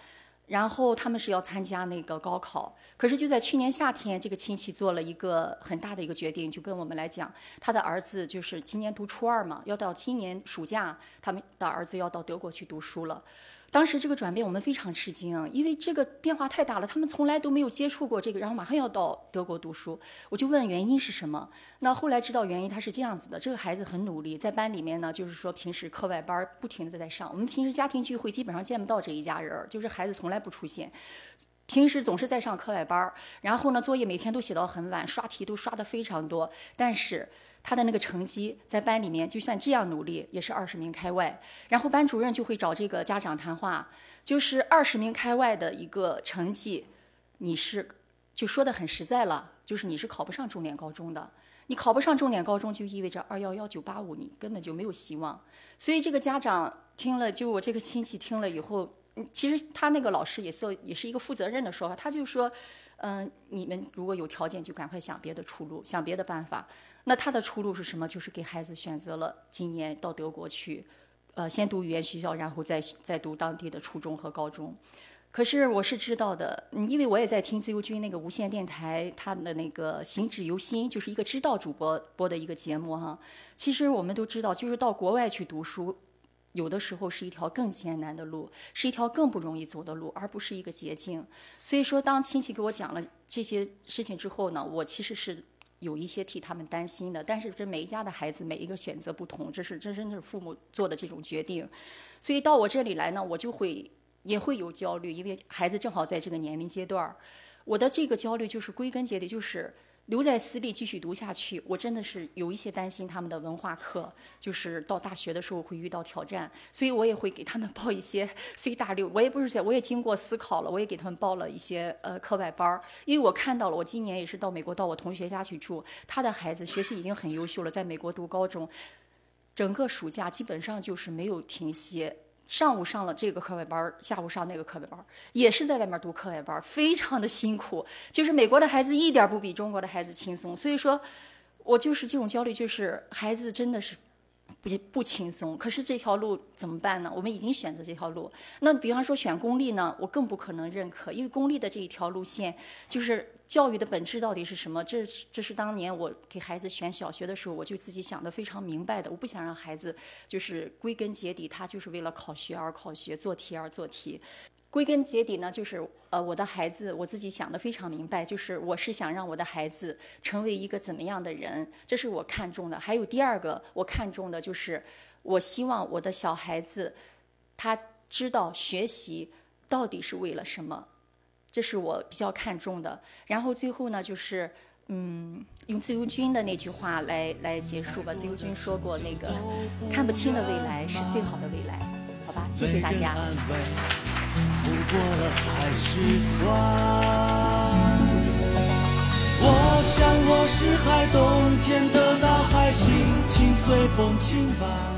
然后他们是要参加那个高考，可是就在去年夏天，这个亲戚做了一个很大的一个决定，就跟我们来讲，他的儿子就是今年读初二嘛，要到今年暑假，他们的儿子要到德国去读书了。当时这个转变我们非常吃惊，因为这个变化太大了，他们从来都没有接触过这个，然后马上要到德国读书，我就问原因是什么。那后来知道原因，他是这样子的：这个孩子很努力，在班里面呢，就是说平时课外班不停的在上。我们平时家庭聚会基本上见不到这一家人，就是孩子从来不出现，平时总是在上课外班，然后呢作业每天都写到很晚，刷题都刷的非常多，但是。他的那个成绩在班里面，就算这样努力，也是二十名开外。然后班主任就会找这个家长谈话，就是二十名开外的一个成绩，你是就说的很实在了，就是你是考不上重点高中的。你考不上重点高中，就意味着二幺幺九八五你根本就没有希望。所以这个家长听了，就我这个亲戚听了以后，其实他那个老师也说也是一个负责任的说法，他就说，嗯、你们如果有条件，就赶快想别的出路，想别的办法。那他的出路是什么？就是给孩子选择了今年到德国去，呃，先读语言学校，然后再再读当地的初中和高中。可是我是知道的，因为我也在听自由军那个无线电台，他的那个行止由心，就是一个知道主播播的一个节目哈。其实我们都知道，就是到国外去读书，有的时候是一条更艰难的路，是一条更不容易走的路，而不是一个捷径。所以说，当亲戚给我讲了这些事情之后呢，我其实是有一些替他们担心的。但是这每一家的孩子每一个选择不同，这是真真的是父母做的这种决定。所以到我这里来呢，我就会也会有焦虑，因为孩子正好在这个年龄阶段儿。我的这个焦虑就是归根结底就是留在私立继续读下去，我真的是有一些担心他们的文化课，就是到大学的时候会遇到挑战，所以我也会给他们报一些随大六。我也不是，我也经过思考了，我也给他们报了一些呃课外班儿，因为我看到了，我今年也是到美国到我同学家去住，他的孩子学习已经很优秀了，在美国读高中，整个暑假基本上就是没有停歇。上午上了这个课外班，下午上那个课外班，也是在外面读课外班，非常的辛苦。就是美国的孩子一点不比中国的孩子轻松，所以说，我就是这种焦虑，就是孩子真的是不不轻松。可是这条路怎么办呢？我们已经选择这条路。那比方说选公立呢，我更不可能认可，因为公立的这一条路线就是教育的本质到底是什么？这这是当年我给孩子选小学的时候，我就自己想的非常明白的。我不想让孩子就是归根结底，他就是为了考学而考学，做题而做题。归根结底呢，就是呃，我的孩子我自己想的非常明白，就是我是想让我的孩子成为一个怎么样的人，这是我看中的。还有第二个我看中的就是，我希望我的小孩子他知道学习到底是为了什么，这是我比较看重的。然后最后呢，就是嗯，用自由军的那句话来来结束吧。自由军说过，那个看不清的未来是最好的未来，好吧？谢谢大家。我想我是海，冬天的大海，心情随风轻摆。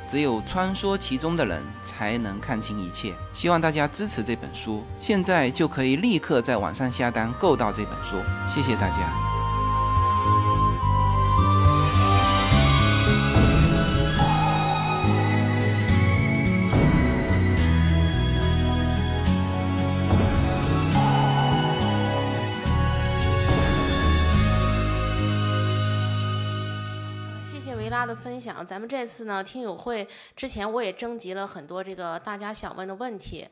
只有穿梭其中的人才能看清一切。希望大家支持这本书，现在就可以立刻在网上下单购到这本书。谢谢大家。谢谢维拉的分享。咱们这次呢，听友会之前我也征集了很多这个大家想问的问题。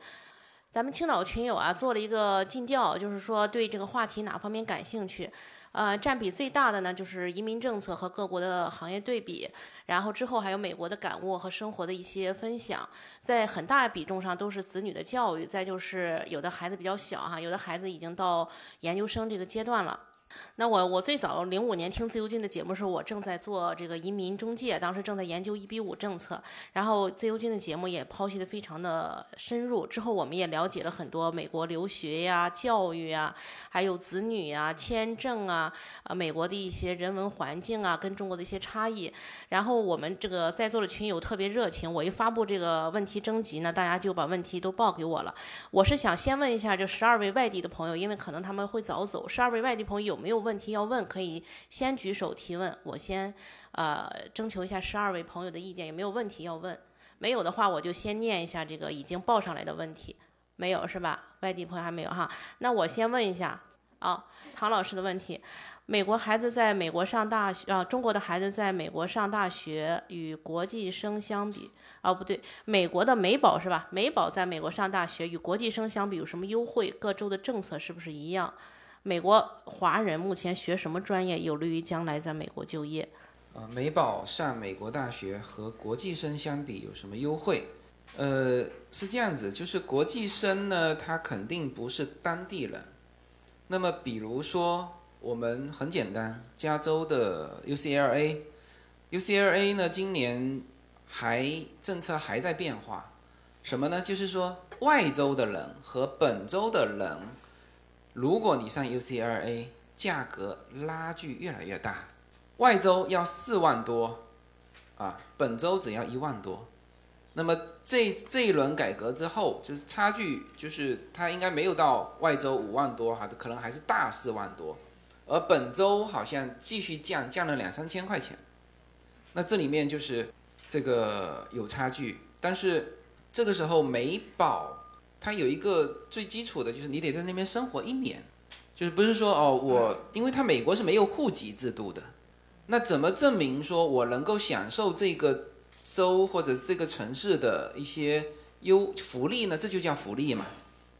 咱们青岛群友啊做了一个尽调，就是说对这个话题哪方面感兴趣。呃，占比最大的呢就是移民政策和各国的行业对比，然后之后还有美国的感悟和生活的一些分享，在很大比重上都是子女的教育，再就是有的孩子比较小哈，有的孩子已经到研究生这个阶段了。那我我最早零五年听自由军的节目的时候，我正在做这个移民中介，当时正在研究一比五政策，然后自由军的节目也剖析的非常的深入。之后我们也了解了很多美国留学呀、教育呀，还有子女呀、签证啊，呃，美国的一些人文环境啊，跟中国的一些差异。然后我们这个在座的群友特别热情，我一发布这个问题征集呢，大家就把问题都报给我了。我是想先问一下这十二位外地的朋友，因为可能他们会早走。十二位外地朋友有没有问题要问？可以先举手提问，我先呃征求一下十二位朋友的意见，有没有问题要问？没有的话，我就先念一下这个已经报上来的问题。没有是吧？外地朋友还没有哈。那我先问一下啊，唐老师的问题：美国孩子在美国上大学啊，中国的孩子在美国上大学与国际生相比，哦不对，美国的美宝是吧？美宝在美国上大学与国际生相比有什么优惠？各州的政策是不是一样？美国华人目前学什么专业有利于将来在美国就业？呃，美宝上美国大学和国际生相比有什么优惠？呃，是这样子，就是国际生呢，他肯定不是当地人。那么，比如说，我们很简单，加州的 UCLA，UCLA 呢，今年还政策还在变化，什么呢？就是说，外州的人和本州的人，如果你上 UCLA，价格拉距越来越大，外州要四万多，啊，本州只要一万多。那么这这一轮改革之后，就是差距，就是它应该没有到外州五万多哈，可能还是大四万多，而本周好像继续降，降了两三千块钱。那这里面就是这个有差距，但是这个时候美保它有一个最基础的就是你得在那边生活一年，就是不是说哦我，因为它美国是没有户籍制度的，那怎么证明说我能够享受这个？州或者这个城市的一些优福利呢，这就叫福利嘛。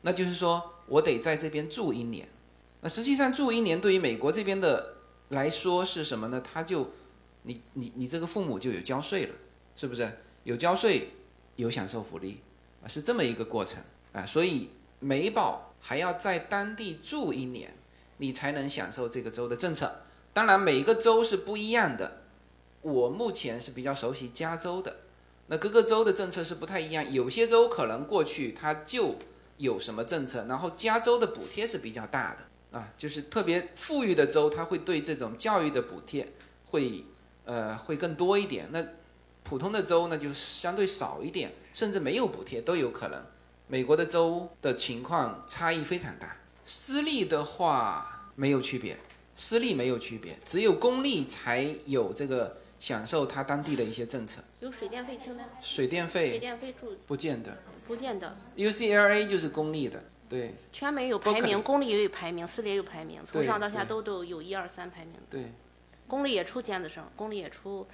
那就是说我得在这边住一年。那实际上住一年对于美国这边的来说是什么呢？他就你你你这个父母就有交税了，是不是？有交税有享受福利啊，是这么一个过程啊。所以美保还要在当地住一年，你才能享受这个州的政策。当然每个州是不一样的。我目前是比较熟悉加州的，那各个州的政策是不太一样，有些州可能过去它就有什么政策，然后加州的补贴是比较大的啊，就是特别富裕的州，它会对这种教育的补贴会呃会更多一点，那普通的州呢就相对少一点，甚至没有补贴都有可能。美国的州的情况差异非常大，私立的话没有区别，私立没有区别，只有公立才有这个。享受它当地的一些政策，有水电费清单。水电费，水电费住不见得，不见得。UCLA 就是公立的，对。全美有排名，公立也有排名，私立也有排名，从上到下都都有一二三排名。对。公立也出尖子生，公立也出，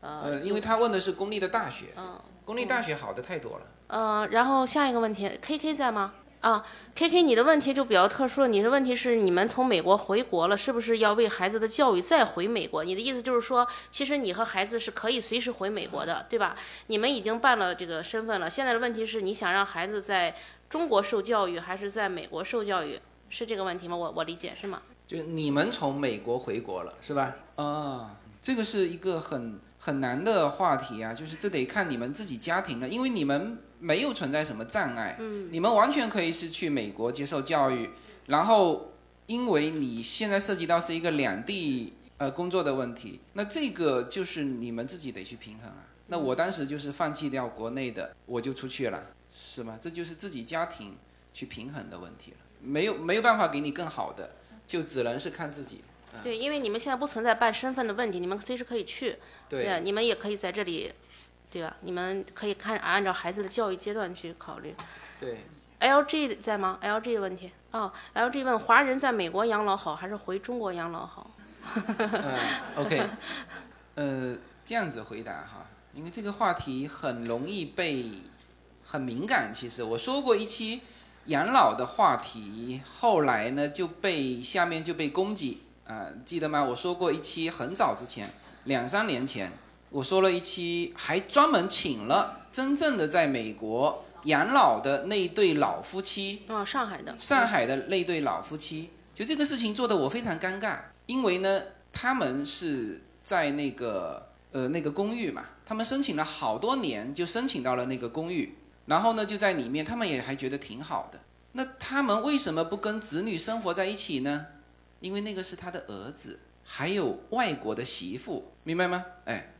呃。呃，因为他问的是公立的大学。嗯。公立大学好的太多了。呃，然后下一个问题，KK 在吗？啊，K K，你的问题就比较特殊。你的问题是，你们从美国回国了，是不是要为孩子的教育再回美国？你的意思就是说，其实你和孩子是可以随时回美国的，对吧？你们已经办了这个身份了。现在的问题是你想让孩子在中国受教育，还是在美国受教育？是这个问题吗？我我理解是吗？就你们从美国回国了，是吧？啊，这个是一个很很难的话题啊，就是这得看你们自己家庭了，因为你们。没有存在什么障碍，嗯，你们完全可以是去美国接受教育，然后因为你现在涉及到是一个两地呃工作的问题，那这个就是你们自己得去平衡啊。那我当时就是放弃掉国内的，我就出去了，是吗？这就是自己家庭去平衡的问题了，没有没有办法给你更好的，就只能是看自己。对，因为你们现在不存在办身份的问题，你们随时可以去，对，你们也可以在这里。对吧？你们可以看按照孩子的教育阶段去考虑。对。LG 在吗？LG 的问题哦，LG 问华人在美国养老好还是回中国养老好？嗯，OK。呃，这样子回答哈，因为这个话题很容易被很敏感。其实我说过一期养老的话题，后来呢就被下面就被攻击啊，记得吗？我说过一期很早之前，两三年前。我说了一期，还专门请了真正的在美国养老的那对老夫妻。哦，上海的。上海的那对老夫妻，就这个事情做的我非常尴尬，因为呢，他们是在那个呃那个公寓嘛，他们申请了好多年，就申请到了那个公寓，然后呢就在里面，他们也还觉得挺好的。那他们为什么不跟子女生活在一起呢？因为那个是他的儿子，还有外国的媳妇，明白吗？哎。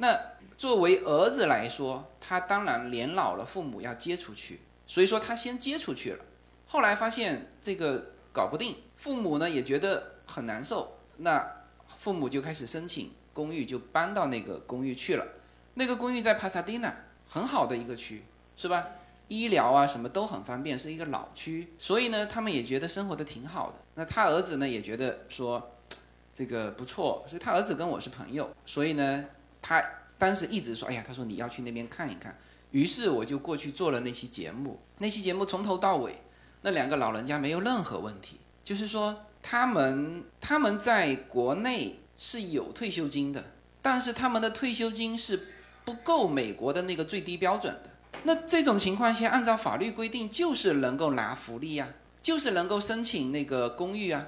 那作为儿子来说，他当然年老了，父母要接出去，所以说他先接出去了。后来发现这个搞不定，父母呢也觉得很难受，那父母就开始申请公寓，就搬到那个公寓去了。那个公寓在帕萨蒂纳，很好的一个区，是吧？医疗啊什么都很方便，是一个老区，所以呢他们也觉得生活的挺好的。那他儿子呢也觉得说这个不错，所以他儿子跟我是朋友，所以呢。他当时一直说：“哎呀，他说你要去那边看一看。”于是我就过去做了那期节目。那期节目从头到尾，那两个老人家没有任何问题。就是说，他们他们在国内是有退休金的，但是他们的退休金是不够美国的那个最低标准的。那这种情况下，按照法律规定，就是能够拿福利呀，就是能够申请那个公寓啊，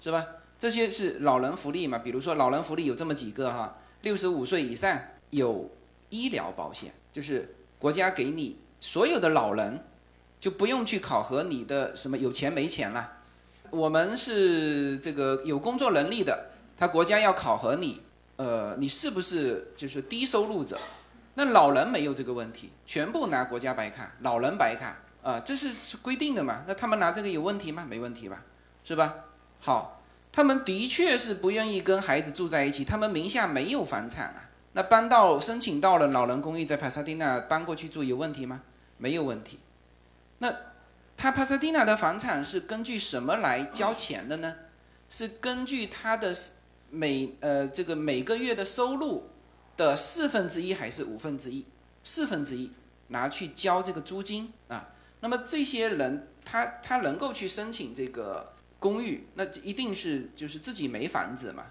是吧？这些是老人福利嘛？比如说老人福利有这么几个哈，六十五岁以上有医疗保险，就是国家给你所有的老人就不用去考核你的什么有钱没钱了。我们是这个有工作能力的，他国家要考核你，呃，你是不是就是低收入者？那老人没有这个问题，全部拿国家白卡，老人白卡啊，这是是规定的嘛？那他们拿这个有问题吗？没问题吧？是吧？好，他们的确是不愿意跟孩子住在一起，他们名下没有房产啊。那搬到申请到了老人公寓，在帕萨蒂纳搬过去住有问题吗？没有问题。那他帕萨蒂纳的房产是根据什么来交钱的呢？是根据他的每呃这个每个月的收入的四分之一还是五分之一？四分之一拿去交这个租金啊。那么这些人他他能够去申请这个公寓，那一定是就是自己没房子嘛，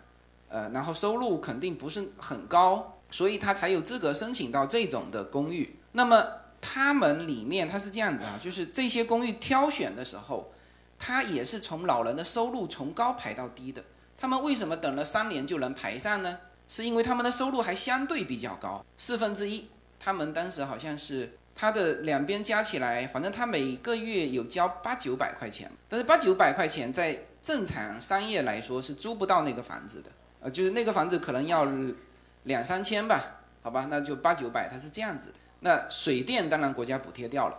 呃，然后收入肯定不是很高，所以他才有资格申请到这种的公寓。那么他们里面他是这样子啊，就是这些公寓挑选的时候，他也是从老人的收入从高排到低的。他们为什么等了三年就能排上呢？是因为他们的收入还相对比较高，四分之一。他们当时好像是他的两边加起来，反正他每个月有交八九百块钱，但是八九百块钱在正常商业来说是租不到那个房子的，呃，就是那个房子可能要两三千吧，好吧，那就八九百，它是这样子的。那水电当然国家补贴掉了，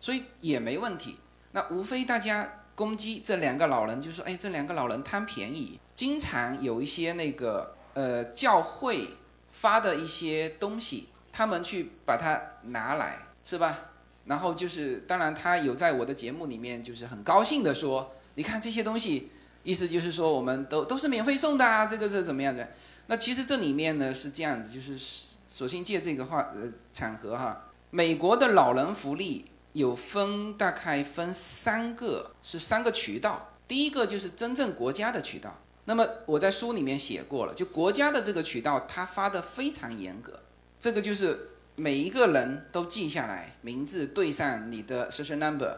所以也没问题。那无非大家攻击这两个老人，就说，哎，这两个老人贪便宜，经常有一些那个呃教会发的一些东西，他们去把它拿来，是吧？然后就是，当然他有在我的节目里面，就是很高兴的说，你看这些东西，意思就是说我们都都是免费送的啊，这个是怎么样的？那其实这里面呢是这样子，就是索性借这个话呃场合哈，美国的老人福利有分大概分三个，是三个渠道。第一个就是真正国家的渠道，那么我在书里面写过了，就国家的这个渠道，它发的非常严格，这个就是每一个人都记下来，名字对上你的 social number，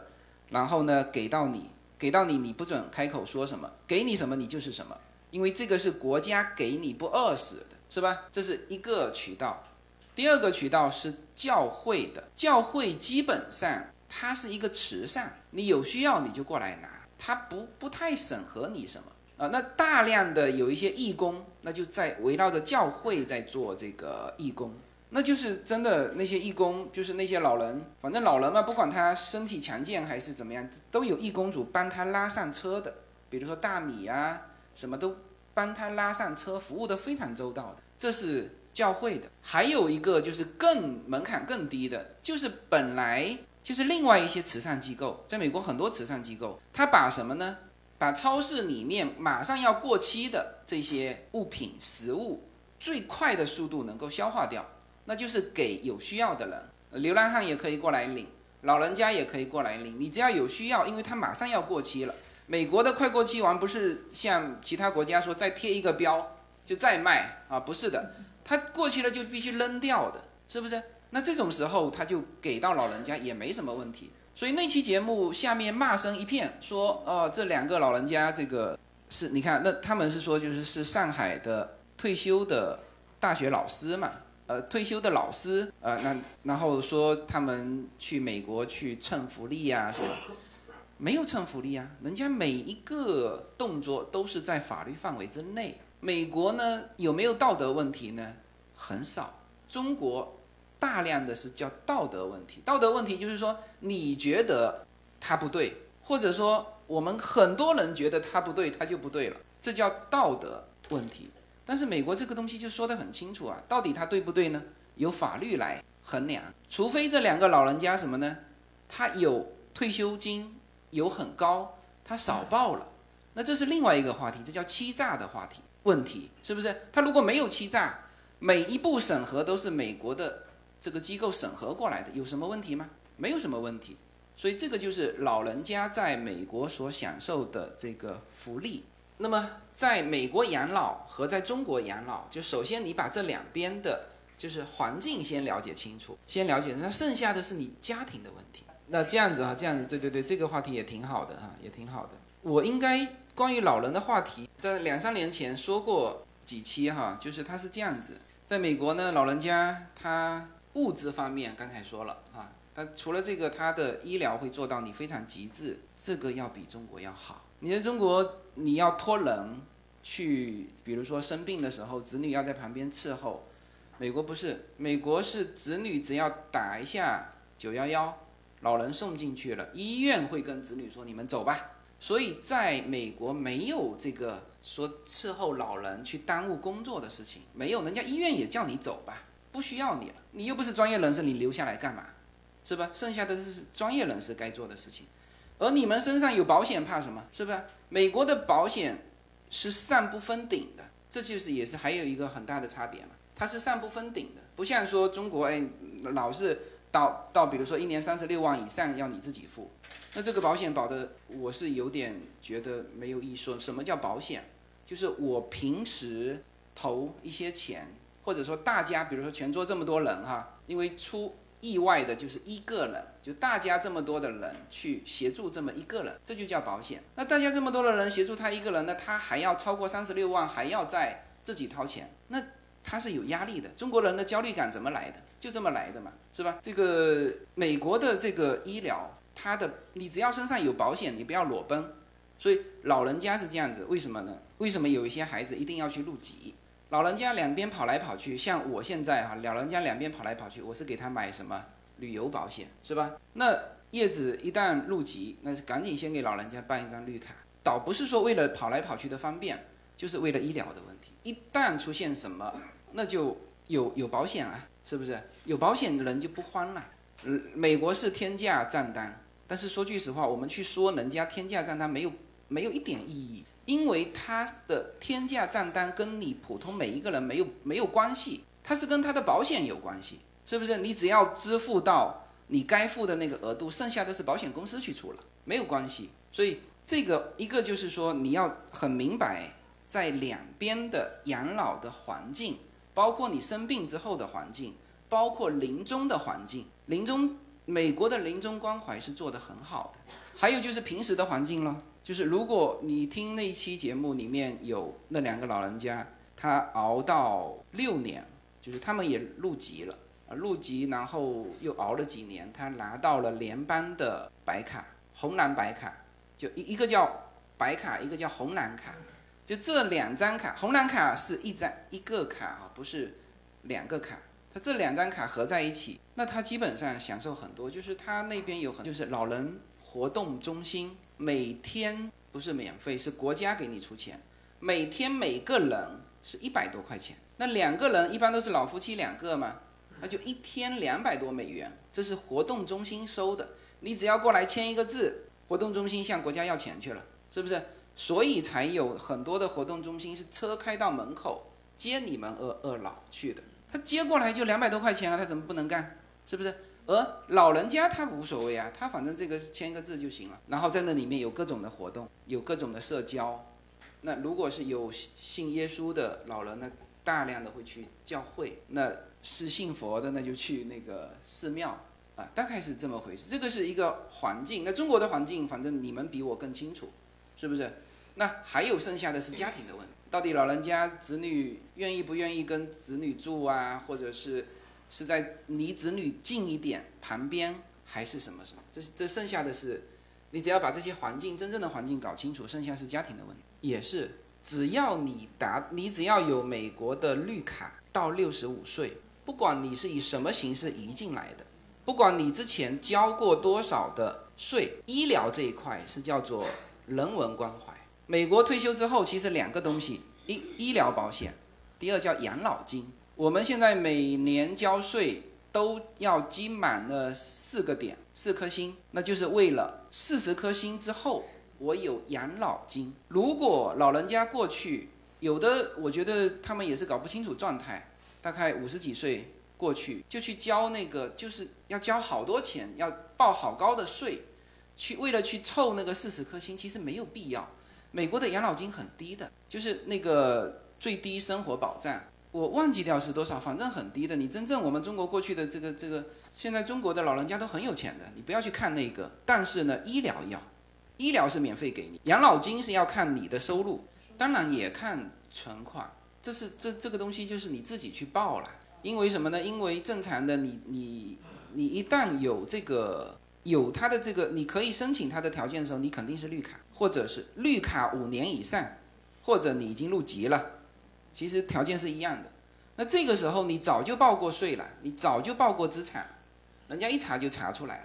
然后呢给到你，给到你你不准开口说什么，给你什么你就是什么，因为这个是国家给你不饿死的，是吧？这是一个渠道。第二个渠道是教会的，教会基本上它是一个慈善，你有需要你就过来拿，它不不太审核你什么啊。那大量的有一些义工，那就在围绕着教会在做这个义工，那就是真的那些义工，就是那些老人，反正老人嘛，不管他身体强健还是怎么样，都有义工组帮他拉上车的，比如说大米啊，什么都帮他拉上车，服务的非常周到的，这是。教会的，还有一个就是更门槛更低的，就是本来就是另外一些慈善机构，在美国很多慈善机构，他把什么呢？把超市里面马上要过期的这些物品、食物，最快的速度能够消化掉，那就是给有需要的人，流浪汉也可以过来领，老人家也可以过来领，你只要有需要，因为它马上要过期了。美国的快过期完不是像其他国家说再贴一个标就再卖啊，不是的。它过期了就必须扔掉的，是不是？那这种时候他就给到老人家也没什么问题。所以那期节目下面骂声一片，说哦这两个老人家这个是你看那他们是说就是是上海的退休的大学老师嘛，呃退休的老师呃那然后说他们去美国去蹭福利呀什么，没有蹭福利啊，人家每一个动作都是在法律范围之内。美国呢有没有道德问题呢？很少。中国大量的是叫道德问题。道德问题就是说你觉得他不对，或者说我们很多人觉得他不对，他就不对了，这叫道德问题。但是美国这个东西就说得很清楚啊，到底他对不对呢？由法律来衡量。除非这两个老人家什么呢？他有退休金，有很高，他少报了，那这是另外一个话题，这叫欺诈的话题。问题是不是？他如果没有欺诈，每一步审核都是美国的这个机构审核过来的，有什么问题吗？没有什么问题。所以这个就是老人家在美国所享受的这个福利。那么在美国养老和在中国养老，就首先你把这两边的就是环境先了解清楚，先了解，那剩下的是你家庭的问题。那这样子啊，这样子，对对对，这个话题也挺好的哈，也挺好的。我应该关于老人的话题，在两三年前说过几期哈，就是他是这样子，在美国呢，老人家他物质方面刚才说了啊，他除了这个，他的医疗会做到你非常极致，这个要比中国要好。你在中国，你要托人去，比如说生病的时候，子女要在旁边伺候。美国不是，美国是子女只要打一下九幺幺，老人送进去了，医院会跟子女说你们走吧。所以在美国没有这个说伺候老人去耽误工作的事情，没有，人家医院也叫你走吧，不需要你了，你又不是专业人士，你留下来干嘛？是吧？剩下的是专业人士该做的事情。而你们身上有保险，怕什么？是不是？美国的保险是上不封顶的，这就是也是还有一个很大的差别嘛。它是上不封顶的，不像说中国哎，老是到到比如说一年三十六万以上要你自己付，那这个保险保的我是有点觉得没有意思。什么叫保险？就是我平时投一些钱，或者说大家比如说全桌这么多人哈，因为出。意外的就是一个人，就大家这么多的人去协助这么一个人，这就叫保险。那大家这么多的人协助他一个人，那他还要超过三十六万，还要再自己掏钱，那他是有压力的。中国人的焦虑感怎么来的？就这么来的嘛，是吧？这个美国的这个医疗，它的你只要身上有保险，你不要裸奔。所以老人家是这样子，为什么呢？为什么有一些孩子一定要去入籍？老人家两边跑来跑去，像我现在哈，老人家两边跑来跑去，我是给他买什么旅游保险，是吧？那叶子一旦入籍，那是赶紧先给老人家办一张绿卡，倒不是说为了跑来跑去的方便，就是为了医疗的问题。一旦出现什么，那就有有保险啊，是不是？有保险的人就不慌了。嗯，美国是天价账单，但是说句实话，我们去说人家天价账单没有没有一点意义。因为他的天价账单跟你普通每一个人没有没有关系，他是跟他的保险有关系，是不是？你只要支付到你该付的那个额度，剩下的是保险公司去出了，没有关系。所以这个一个就是说你要很明白，在两边的养老的环境，包括你生病之后的环境，包括临终的环境，临终美国的临终关怀是做得很好的，还有就是平时的环境了。就是如果你听那一期节目里面有那两个老人家，他熬到六年，就是他们也入籍了啊，入籍然后又熬了几年，他拿到了联邦的白卡，红蓝白卡，就一一个叫白卡，一个叫红蓝卡，就这两张卡，红蓝卡是一张一个卡啊，不是两个卡，他这两张卡合在一起，那他基本上享受很多，就是他那边有很就是老人活动中心。每天不是免费，是国家给你出钱。每天每个人是一百多块钱，那两个人一般都是老夫妻两个嘛，那就一天两百多美元，这是活动中心收的。你只要过来签一个字，活动中心向国家要钱去了，是不是？所以才有很多的活动中心是车开到门口接你们二二老去的。他接过来就两百多块钱了，他怎么不能干？是不是？而老人家他无所谓啊，他反正这个签个字就行了。然后在那里面有各种的活动，有各种的社交。那如果是有信耶稣的老人，呢大量的会去教会；那是信佛的，那就去那个寺庙啊，大概是这么回事。这个是一个环境。那中国的环境，反正你们比我更清楚，是不是？那还有剩下的是家庭的问题，到底老人家子女愿意不愿意跟子女住啊，或者是？是在离子女近一点旁边，还是什么什么？这这剩下的是，你只要把这些环境真正的环境搞清楚，剩下是家庭的问题。也是，只要你达，你只要有美国的绿卡到六十五岁，不管你是以什么形式移进来的，不管你之前交过多少的税，医疗这一块是叫做人文关怀。美国退休之后，其实两个东西：一医疗保险，第二叫养老金。我们现在每年交税都要积满了四个点，四颗星，那就是为了四十颗星之后我有养老金。如果老人家过去有的，我觉得他们也是搞不清楚状态，大概五十几岁过去就去交那个，就是要交好多钱，要报好高的税，去为了去凑那个四十颗星，其实没有必要。美国的养老金很低的，就是那个最低生活保障。我忘记掉是多少，反正很低的。你真正我们中国过去的这个这个，现在中国的老人家都很有钱的，你不要去看那个。但是呢，医疗要，医疗是免费给你，养老金是要看你的收入，当然也看存款。这是这这个东西就是你自己去报了，因为什么呢？因为正常的你你你一旦有这个有他的这个，你可以申请他的条件的时候，你肯定是绿卡，或者是绿卡五年以上，或者你已经入籍了。其实条件是一样的，那这个时候你早就报过税了，你早就报过资产，人家一查就查出来了。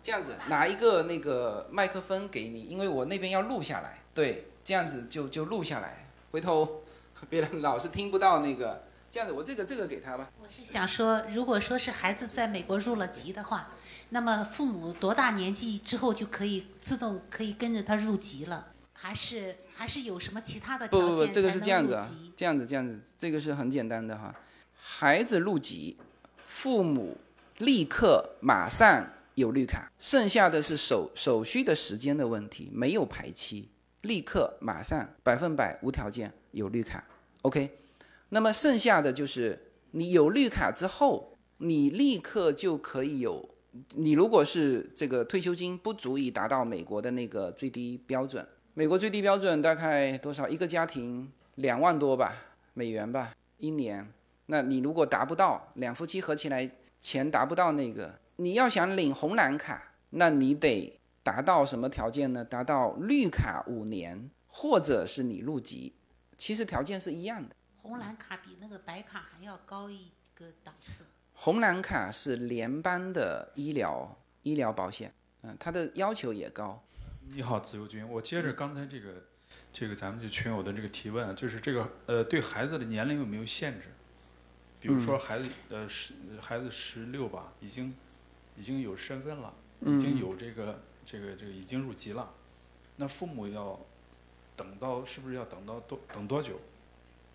这样子拿一个那个麦克风给你，因为我那边要录下来，对，这样子就就录下来，回头别人老是听不到那个。这样子，我这个这个给他吧。我是想说，如果说是孩子在美国入了籍的话，那么父母多大年纪之后就可以自动可以跟着他入籍了？还是还是有什么其他的条件不不不，这个是这样子啊这样子这样子，这个是很简单的哈。孩子入籍，父母立刻马上有绿卡，剩下的是手手续的时间的问题，没有排期，立刻马上百分百无条件有绿卡。OK，那么剩下的就是你有绿卡之后，你立刻就可以有。你如果是这个退休金不足以达到美国的那个最低标准，美国最低标准大概多少？一个家庭两万多吧，美元吧，一年。那你如果达不到，两夫妻合起来钱达不到那个，你要想领红蓝卡，那你得达到什么条件呢？达到绿卡五年，或者是你入籍，其实条件是一样的。红蓝卡比那个白卡还要高一个档次。红蓝卡是联邦的医疗医疗保险，嗯，它的要求也高。你好，自由军，我接着刚才这个这个咱们这群友的这个提问，就是这个呃对孩子的年龄有没有限制？比如说孩子呃十孩子十六吧，已经已经有身份了，已经有这个这个这个已经入籍了，那父母要等到是不是要等到多等多久？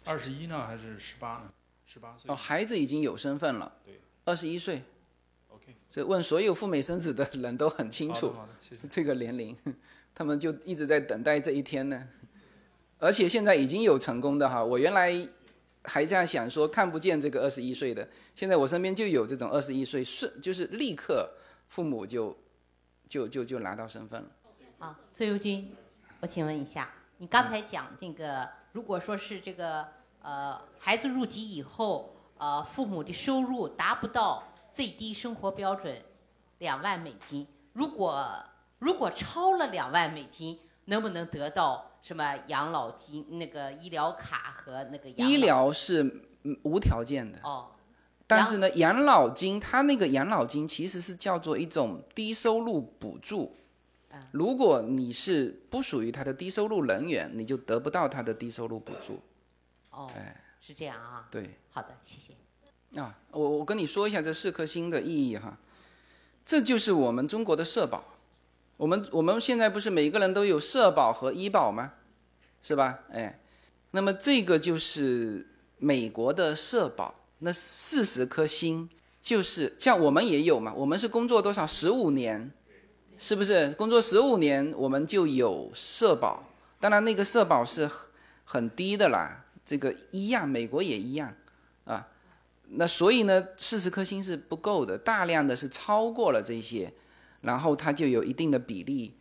二十一呢，还是十八呢？十八岁哦，孩子已经有身份了，对，二十一岁。OK，这问所有赴美生子的人都很清楚。这个年龄，他们就一直在等待这一天呢。而且现在已经有成功的哈，我原来还这样想说看不见这个二十一岁的，现在我身边就有这种二十一岁瞬就是立刻父母就就就就拿到身份了。啊，自由军，我请问一下，你刚才讲这个，如果说是这个呃孩子入籍以后，呃父母的收入达不到最低生活标准两万美金，如果如果超了两万美金，能不能得到什么养老金、那个医疗卡和那个养老医疗是嗯无条件的，哦但是呢，养老金它那个养老金其实是叫做一种低收入补助。如果你是不属于他的低收入人员，你就得不到他的低收入补助。哦，哎，是这样啊。对。好的，谢谢。啊，我我跟你说一下这四颗星的意义哈，这就是我们中国的社保。我们我们现在不是每个人都有社保和医保吗？是吧？哎，那么这个就是美国的社保，那四十颗星就是像我们也有嘛，我们是工作多少十五年，是不是？工作十五年我们就有社保，当然那个社保是很很低的啦，这个一样，美国也一样啊。那所以呢，四十颗星是不够的，大量的是超过了这些，然后它就有一定的比例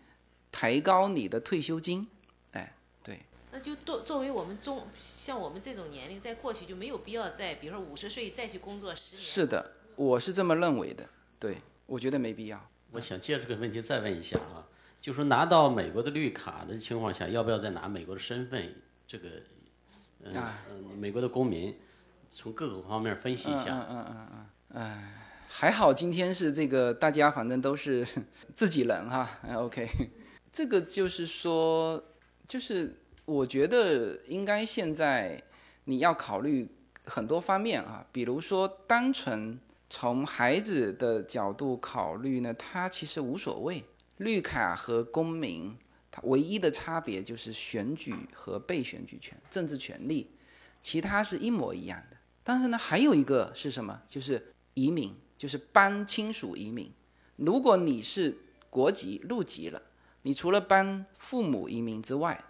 抬高你的退休金。哎，对，那就作作为我们中像我们这种年龄，在过去就没有必要再比如说五十岁再去工作十年。是的，我是这么认为的。对，我觉得没必要。我想借这个问题再问一下啊，就说拿到美国的绿卡的情况下，要不要再拿美国的身份？这个，嗯、美国的公民，从各个方面分析一下。嗯嗯嗯嗯嗯，哎，还好今天是这个大家反正都是自己人哈。OK，这个就是说，就是我觉得应该现在你要考虑很多方面啊，比如说单纯从孩子的角度考虑呢，他其实无所谓，绿卡和公民。它唯一的差别就是选举和被选举权、政治权利，其他是一模一样。但是呢，还有一个是什么？就是移民，就是帮亲属移民。如果你是国籍入籍了，你除了帮父母移民之外，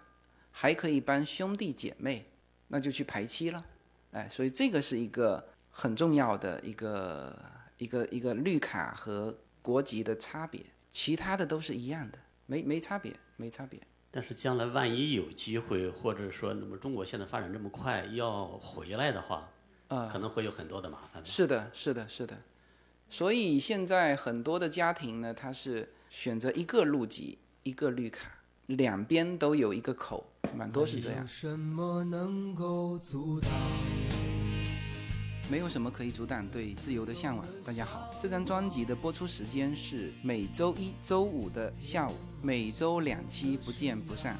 还可以帮兄弟姐妹，那就去排期了。哎，所以这个是一个很重要的一个一个一个绿卡和国籍的差别，其他的都是一样的，没没差别，没差别。但是将来万一有机会，或者说那么中国现在发展这么快，要回来的话，啊可能会有很多的麻烦。是的，是的，是的。所以现在很多的家庭呢，他是选择一个路籍，一个绿卡，两边都有一个口，蛮多是这样。什么能够阻挡？没有什么可以阻挡对自由的向往。大家好，这张专辑的播出时间是每周一周五的下午，每周两期，不见不散。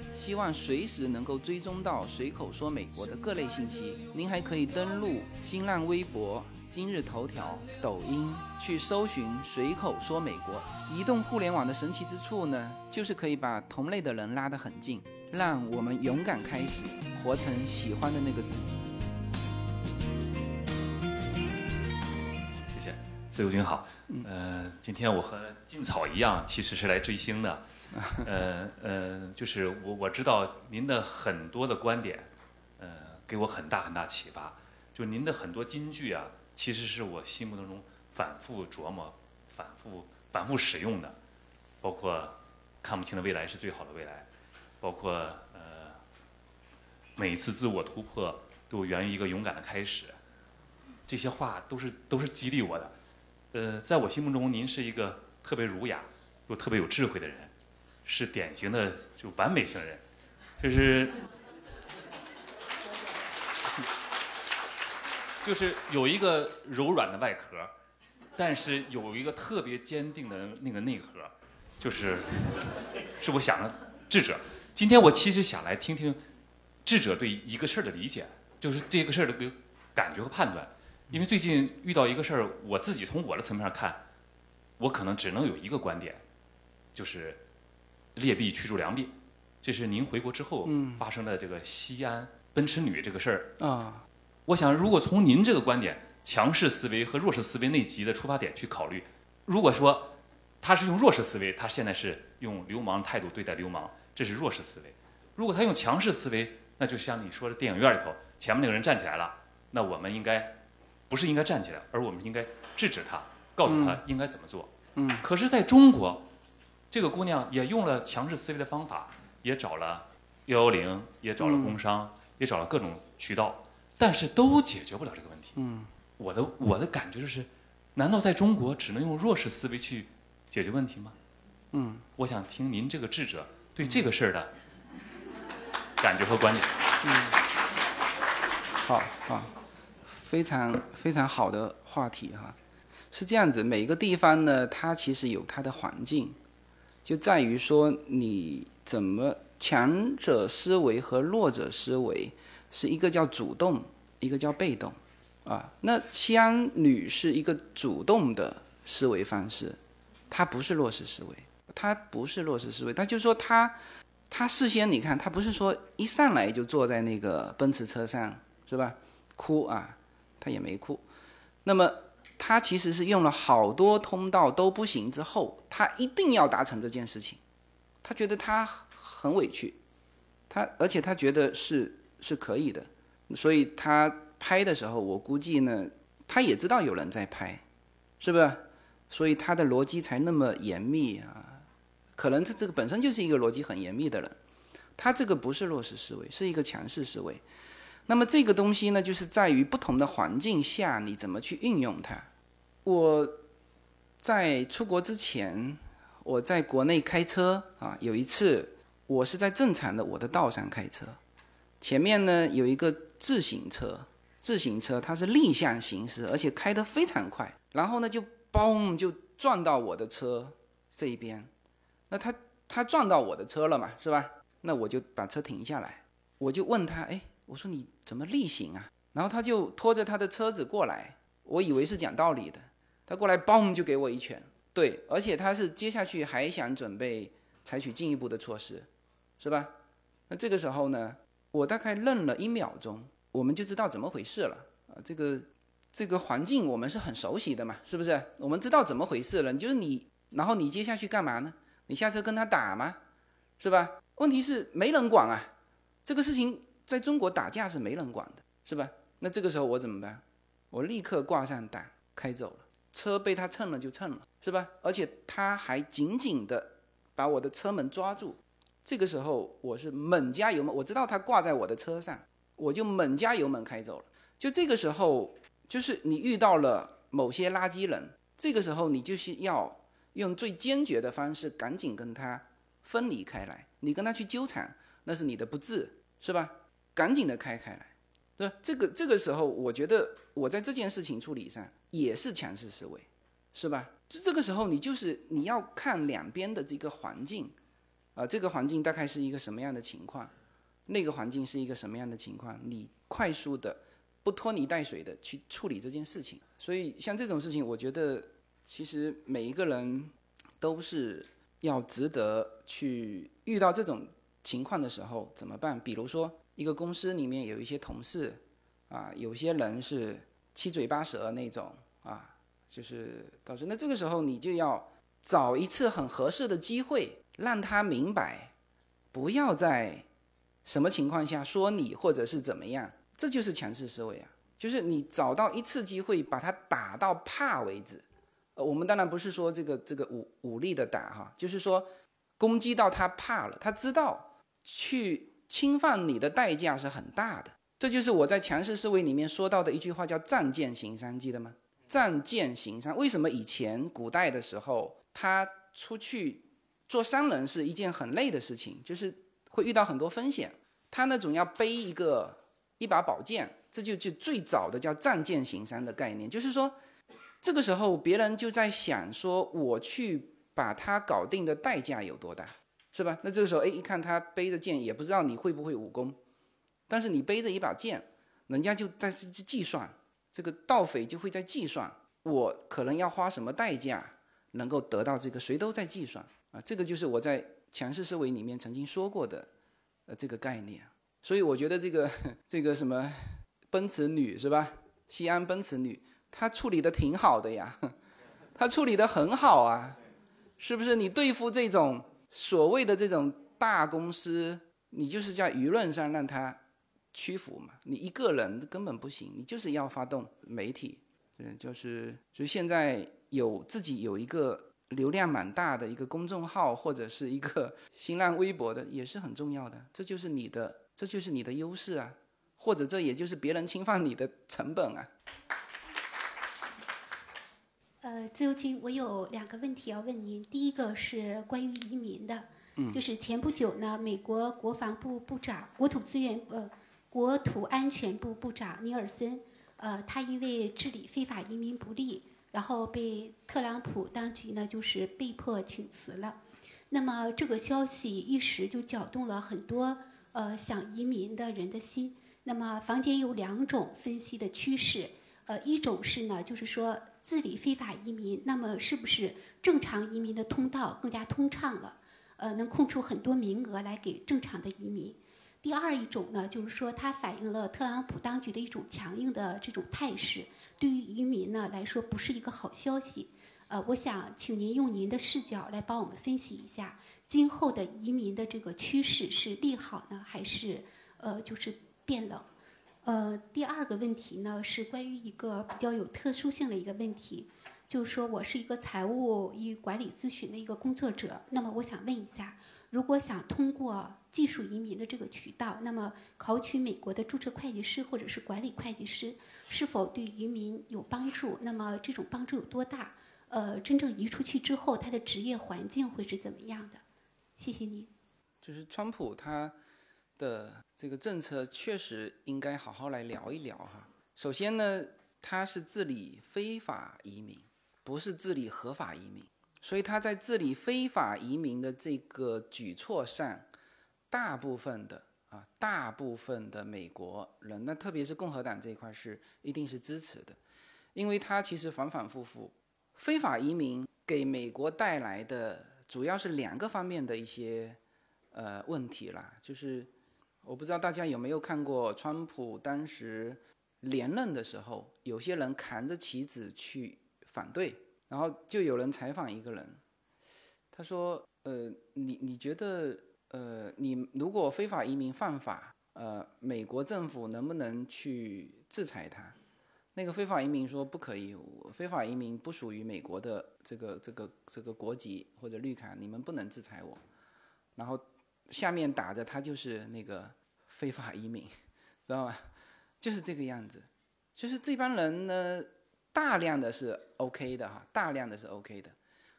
希望随时能够追踪到随口说美国的各类信息，您还可以登录新浪微博、今日头条、抖音去搜寻“随口说美国”。移动互联网的神奇之处呢，就是可以把同类的人拉得很近，让我们勇敢开始，活成喜欢的那个自己。谢谢，自由军好。呃，今天我和劲草一样，其实是来追星的。呃呃，就是我我知道您的很多的观点，呃，给我很大很大启发。就您的很多金句啊，其实是我心目当中反复琢磨、反复反复使用的，包括看不清的未来是最好的未来，包括呃，每一次自我突破都源于一个勇敢的开始。这些话都是都是激励我的。呃，在我心目中，您是一个特别儒雅又特别有智慧的人，是典型的就完美型人，就是 就是有一个柔软的外壳，但是有一个特别坚定的那个内核，就是是我想的智者。今天我其实想来听听智者对一个事儿的理解，就是这个事儿的个感觉和判断。因为最近遇到一个事儿，我自己从我的层面上看，我可能只能有一个观点，就是劣币驱逐良币。这是您回国之后嗯发生的这个西安奔驰女这个事儿。啊，我想，如果从您这个观点，强势思维和弱势思维那集的出发点去考虑，如果说他是用弱势思维，他现在是用流氓态度对待流氓，这是弱势思维；如果他用强势思维，那就像你说的电影院里头，前面那个人站起来了，那我们应该不是应该站起来，而我们应该制止他，告诉他应该怎么做。嗯可是在中国，这个姑娘也用了强制思维的方法，也找了幺幺零，也找了工商，也找了各种渠道，但是都解决不了这个问题。嗯我的我的感觉就是，难道在中国只能用弱势思维去解决问题吗？嗯，我想听您这个智者对这个事儿的感觉和观点。嗯好好，非常非常好的话题哈。是这样子，每一个地方呢，它其实有它的环境，就在于说你怎么强者思维和弱者思维，是一个叫主动，一个叫被动，啊，那西安女是一个主动的思维方式，她不是弱势思维，她不是弱势思维，她就说她，她事先你看，她不是说一上来就坐在那个奔驰车上是吧？哭啊，她也没哭，那么。他其实是用了好多通道都不行之后，他一定要达成这件事情。他觉得他很委屈，他而且他觉得是是可以的，所以他拍的时候，我估计呢，他也知道有人在拍，是不是？所以他的逻辑才那么严密啊。可能这这个本身就是一个逻辑很严密的人，他这个不是弱势思维，是一个强势思维。那么这个东西呢，就是在于不同的环境下你怎么去运用它。我在出国之前，我在国内开车啊，有一次我是在正常的我的道上开车，前面呢有一个自行车，自行车它是逆向行驶，而且开得非常快，然后呢就嘣就撞到我的车这一边，那他他撞到我的车了嘛，是吧？那我就把车停下来，我就问他，哎，我说你怎么逆行啊？然后他就拖着他的车子过来，我以为是讲道理的，他过来嘣就给我一拳，对，而且他是接下去还想准备采取进一步的措施，是吧？那这个时候呢，我大概愣了一秒钟，我们就知道怎么回事了啊，这个这个环境我们是很熟悉的嘛，是不是？我们知道怎么回事了，就是你，然后你接下去干嘛呢？你下车跟他打吗？是吧？问题是没人管啊，这个事情在中国打架是没人管的，是吧？那这个时候我怎么办？我立刻挂上档开走了，车被他蹭了就蹭了，是吧？而且他还紧紧的把我的车门抓住，这个时候我是猛加油门，我知道他挂在我的车上，我就猛加油门开走了。就这个时候，就是你遇到了某些垃圾人，这个时候你就是要用最坚决的方式，赶紧跟他。分离开来，你跟他去纠缠，那是你的不智，是吧？赶紧的开开来，对？这个这个时候，我觉得我在这件事情处理上也是强势思维，是吧？这这个时候，你就是你要看两边的这个环境，啊，这个环境大概是一个什么样的情况，那个环境是一个什么样的情况，你快速的不拖泥带水的去处理这件事情。所以像这种事情，我觉得其实每一个人都是。要值得去遇到这种情况的时候怎么办？比如说，一个公司里面有一些同事，啊，有些人是七嘴八舌那种，啊，就是导致那这个时候你就要找一次很合适的机会，让他明白，不要在什么情况下说你或者是怎么样，这就是强势思维啊，就是你找到一次机会把他打到怕为止。呃，我们当然不是说这个这个武武力的打哈，就是说攻击到他怕了，他知道去侵犯你的代价是很大的。这就是我在强势思维里面说到的一句话，叫“仗剑行商”，记得吗？仗剑行商，为什么以前古代的时候他出去做商人是一件很累的事情，就是会遇到很多风险，他那种要背一个一把宝剑，这就就最早的叫仗剑行商的概念，就是说。这个时候，别人就在想说，我去把他搞定的代价有多大，是吧？那这个时候，哎，一看他背着剑，也不知道你会不会武功，但是你背着一把剑，人家就在计算，这个盗匪就会在计算，我可能要花什么代价能够得到这个，谁都在计算啊。这个就是我在强势思维里面曾经说过的，呃，这个概念。所以我觉得这个这个什么奔驰女是吧？西安奔驰女。她处理的挺好的呀，她处理的很好啊，是不是？你对付这种所谓的这种大公司，你就是在舆论上让他屈服嘛？你一个人根本不行，你就是要发动媒体，嗯，就是就现在有自己有一个流量蛮大的一个公众号或者是一个新浪微博的，也是很重要的。这就是你的，这就是你的优势啊，或者这也就是别人侵犯你的成本啊。呃，自由军，我有两个问题要问您。第一个是关于移民的，就是前不久呢，美国国防部部长、国土资源呃国土安全部部长尼尔森，呃，他因为治理非法移民不力，然后被特朗普当局呢就是被迫请辞了。那么这个消息一时就搅动了很多呃想移民的人的心。那么坊间有两种分析的趋势，呃，一种是呢，就是说。治理非法移民，那么是不是正常移民的通道更加通畅了？呃，能空出很多名额来给正常的移民。第二一种呢，就是说它反映了特朗普当局的一种强硬的这种态势，对于移民呢来说不是一个好消息。呃，我想请您用您的视角来帮我们分析一下，今后的移民的这个趋势是利好呢，还是呃就是变冷？呃，第二个问题呢是关于一个比较有特殊性的一个问题，就是说我是一个财务与管理咨询的一个工作者，那么我想问一下，如果想通过技术移民的这个渠道，那么考取美国的注册会计师或者是管理会计师，是否对移民有帮助？那么这种帮助有多大？呃，真正移出去之后，他的职业环境会是怎么样的？谢谢你。就是川普他。的这个政策确实应该好好来聊一聊哈。首先呢，他是治理非法移民，不是治理合法移民所以他在治理非法移民的这个举措上，大部分的啊，大部分的美国人，那特别是共和党这一块是一定是支持的，因为他其实反反复复，非法移民给美国带来的主要是两个方面的一些呃问题啦，就是我不知道大家有没有看过川普当时连任的时候，有些人扛着旗子去反对。然后就有人采访一个人，他说：“呃，你你觉得，呃，你如果非法移民犯法，呃，美国政府能不能去制裁他？”那个非法移民说：“不可以，非法移民不属于美国的这个这个这个国籍或者绿卡，你们不能制裁我。”然后下面打着他就是那个非法移民，知道吗？就是这个样子，就是这帮人呢。大量的是 OK 的哈，大量的是 OK 的，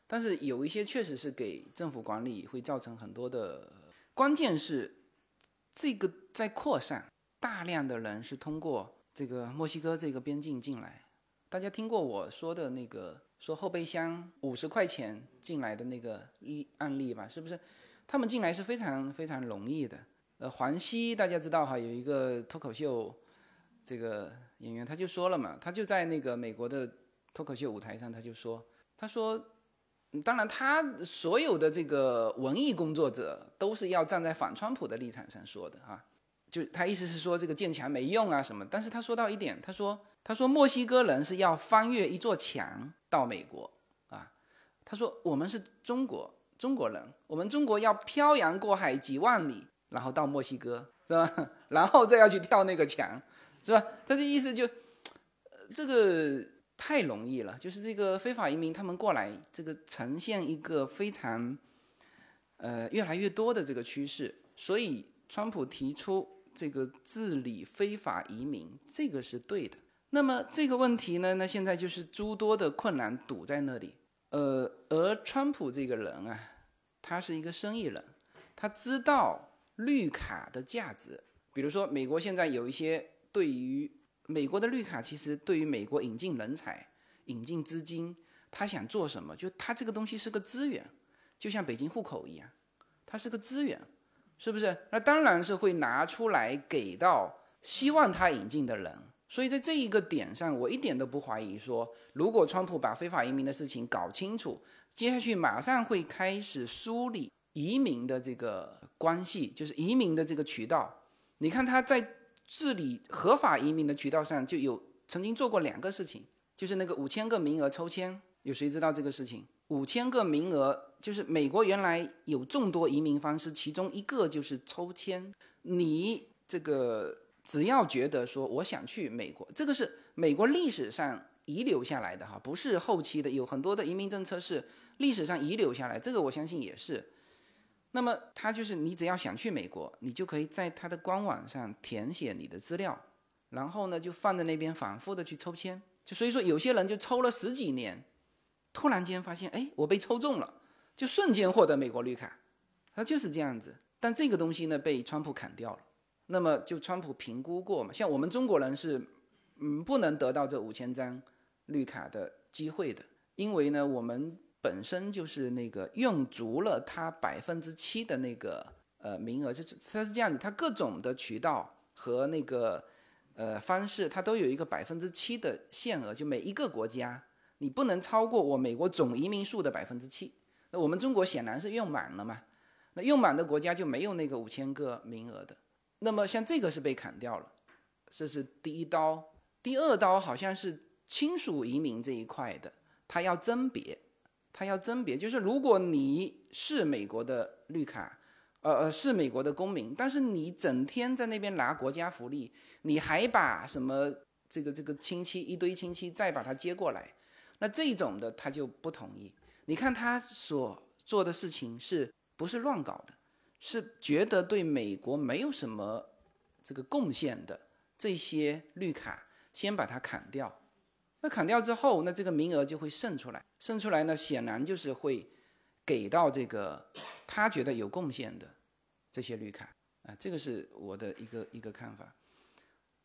但是有一些确实是给政府管理会造成很多的。关键是这个在扩散，大量的人是通过这个墨西哥这个边境进来。大家听过我说的那个说后备箱五十块钱进来的那个案例吧？是不是？他们进来是非常非常容易的。呃，黄西大家知道哈，有一个脱口秀这个。演员他就说了嘛，他就在那个美国的脱口秀舞台上，他就说，他说，当然他所有的这个文艺工作者都是要站在反川普的立场上说的啊，就他意思是说这个建墙没用啊什么，但是他说到一点，他说，他说墨西哥人是要翻越一座墙到美国啊，他说我们是中国中国人，我们中国要漂洋过海几万里，然后到墨西哥是吧，然后再要去跳那个墙。是吧？他的意思就，这个太容易了，就是这个非法移民他们过来，这个呈现一个非常，呃，越来越多的这个趋势。所以，川普提出这个治理非法移民，这个是对的。那么这个问题呢，那现在就是诸多的困难堵在那里。呃，而川普这个人啊，他是一个生意人，他知道绿卡的价值。比如说，美国现在有一些。对于美国的绿卡，其实对于美国引进人才、引进资金，他想做什么？就他这个东西是个资源，就像北京户口一样，它是个资源，是不是？那当然是会拿出来给到希望他引进的人。所以在这一个点上，我一点都不怀疑说，如果川普把非法移民的事情搞清楚，接下去马上会开始梳理移民的这个关系，就是移民的这个渠道。你看他在。治理合法移民的渠道上就有曾经做过两个事情，就是那个五千个名额抽签，有谁知道这个事情？五千个名额就是美国原来有众多移民方式，其中一个就是抽签。你这个只要觉得说我想去美国，这个是美国历史上遗留下来的哈，不是后期的，有很多的移民政策是历史上遗留下来，这个我相信也是。那么他就是你只要想去美国，你就可以在他的官网上填写你的资料，然后呢就放在那边反复的去抽签。就所以说有些人就抽了十几年，突然间发现哎我被抽中了，就瞬间获得美国绿卡，他就是这样子。但这个东西呢被川普砍掉了。那么就川普评估过嘛，像我们中国人是嗯不能得到这五千张绿卡的机会的，因为呢我们。本身就是那个用足了它百分之七的那个呃名额，就是它是这样子，它各种的渠道和那个呃方式，它都有一个百分之七的限额，就每一个国家你不能超过我美国总移民数的百分之七。那我们中国显然是用满了嘛，那用满的国家就没有那个五千个名额的。那么像这个是被砍掉了，这是第一刀。第二刀好像是亲属移民这一块的，他要甄别。他要甄别，就是如果你是美国的绿卡，呃呃是美国的公民，但是你整天在那边拿国家福利，你还把什么这个这个亲戚一堆亲戚再把他接过来，那这种的他就不同意。你看他所做的事情是不是乱搞的？是觉得对美国没有什么这个贡献的这些绿卡，先把它砍掉。那砍掉之后，那这个名额就会剩出来，剩出来呢，显然就是会给到这个他觉得有贡献的这些绿卡啊，这个是我的一个一个看法。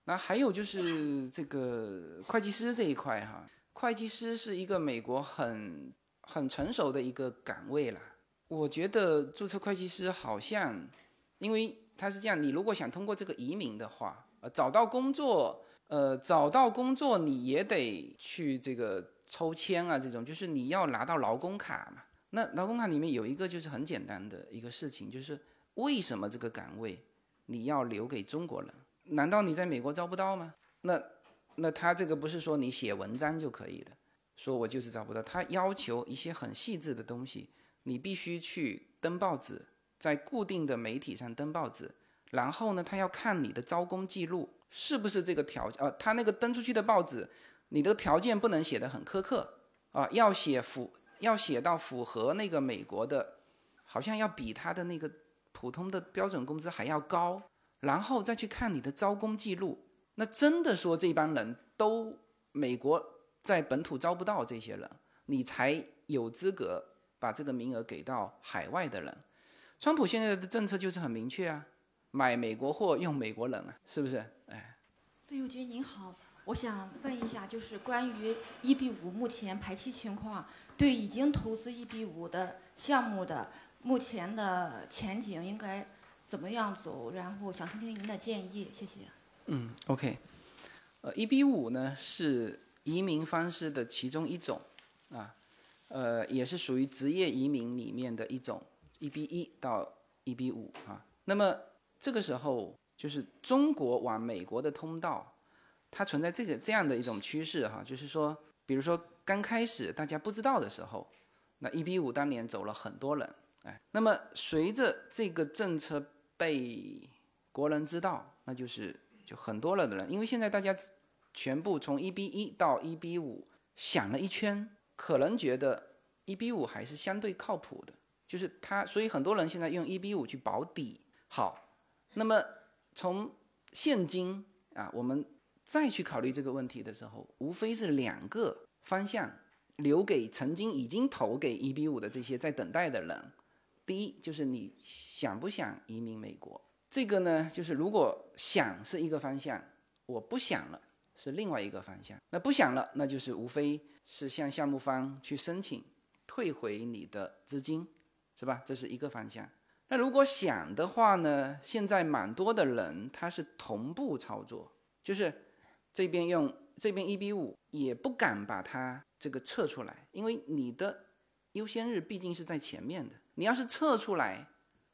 那还有就是这个会计师这一块哈，会计师是一个美国很很成熟的一个岗位了。我觉得注册会计师好像，因为他是这样，你如果想通过这个移民的话，呃，找到工作，呃，找到工作你也得去这个抽签啊，这种就是你要拿到劳工卡嘛。那劳工卡里面有一个就是很简单的一个事情，就是为什么这个岗位你要留给中国人？难道你在美国招不到吗？那那他这个不是说你写文章就可以的，说我就是招不到，他要求一些很细致的东西，你必须去登报纸，在固定的媒体上登报纸，然后呢，他要看你的招工记录是不是这个条呃，他那个登出去的报纸，你的条件不能写的很苛刻啊，要写符。要写到符合那个美国的，好像要比他的那个普通的标准工资还要高，然后再去看你的招工记录。那真的说这帮人都美国在本土招不到这些人，你才有资格把这个名额给到海外的人。川普现在的政策就是很明确啊，买美国货用美国人啊，是不是？哎，自由军您好。我想问一下，就是关于一比五目前排期情况，对已经投资一比五的项目的目前的前景应该怎么样走？然后想听听您的建议，谢谢。嗯，OK，呃，一比五呢是移民方式的其中一种，啊，呃，也是属于职业移民里面的一种，一比一到一比五啊。那么这个时候就是中国往美国的通道。它存在这个这样的一种趋势哈，就是说，比如说刚开始大家不知道的时候，那一比五当年走了很多人，哎，那么随着这个政策被国人知道，那就是就很多了的人，因为现在大家全部从一比一到一比五想了一圈，可能觉得一比五还是相对靠谱的，就是它，所以很多人现在用一比五去保底。好，那么从现今啊，我们。再去考虑这个问题的时候，无非是两个方向，留给曾经已经投给一比五的这些在等待的人。第一，就是你想不想移民美国？这个呢，就是如果想是一个方向，我不想了是另外一个方向。那不想了，那就是无非是向项目方去申请退回你的资金，是吧？这是一个方向。那如果想的话呢，现在蛮多的人他是同步操作，就是。这边用这边一比五也不敢把它这个撤出来，因为你的优先日毕竟是在前面的。你要是撤出来，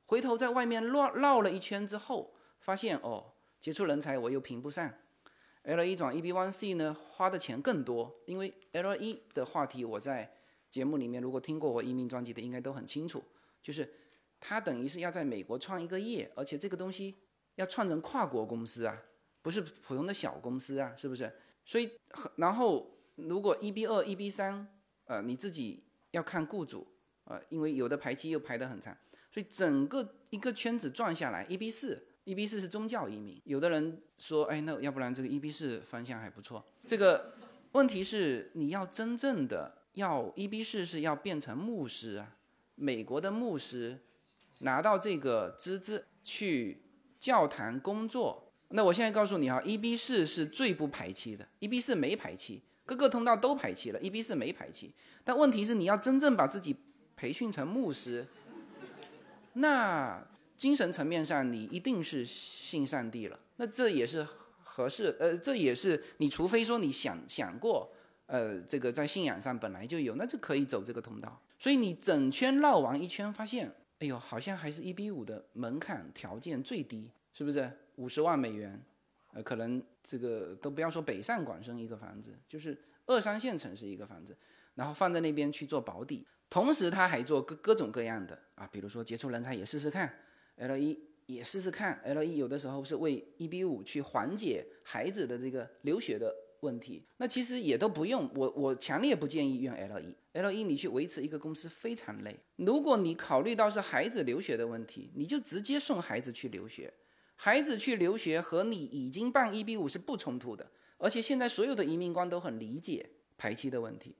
回头在外面绕绕了一圈之后，发现哦，杰出人才我又评不上。L 一转 E B one C 呢，花的钱更多，因为 L 一的话题我在节目里面如果听过我移民专辑的应该都很清楚，就是它等于是要在美国创一个业，而且这个东西要创成跨国公司啊。不是普通的小公司啊，是不是？所以，然后如果一 B 二、一 B 三，呃，你自己要看雇主，呃，因为有的排期又排得很长，所以整个一个圈子转下来，一 B 四，E B 四是宗教移民。有的人说，哎，那要不然这个 E B 四方向还不错。这个问题是，你要真正的要 E B 四是要变成牧师啊，美国的牧师拿到这个资质去教堂工作。那我现在告诉你哈，E B 四是最不排期的，E B 四没排期，各个通道都排期了，E B 四没排期。但问题是，你要真正把自己培训成牧师，那精神层面上你一定是信上帝了。那这也是合适，呃，这也是你除非说你想想过，呃，这个在信仰上本来就有，那就可以走这个通道。所以你整圈绕完一圈，发现，哎呦，好像还是一比五的门槛条件最低，是不是？五十万美元，呃，可能这个都不要说北上广深一个房子，就是二三线城市一个房子，然后放在那边去做保底，同时他还做各各种各样的啊，比如说杰出人才也试试看，L 一也试试看，L 一有的时候是为一 B 五去缓解孩子的这个留学的问题，那其实也都不用，我我强烈不建议用 L 一，L 一你去维持一个公司非常累，如果你考虑到是孩子留学的问题，你就直接送孩子去留学。孩子去留学和你已经办一 B 五是不冲突的，而且现在所有的移民官都很理解排期的问题，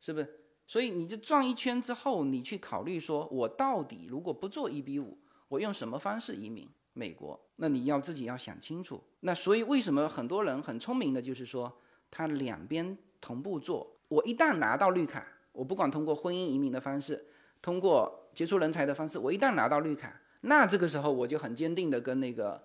是不是？所以你就转一圈之后，你去考虑说，我到底如果不做一 B 五，我用什么方式移民美国？那你要自己要想清楚。那所以为什么很多人很聪明的，就是说他两边同步做，我一旦拿到绿卡，我不管通过婚姻移民的方式，通过杰出人才的方式，我一旦拿到绿卡，那这个时候我就很坚定的跟那个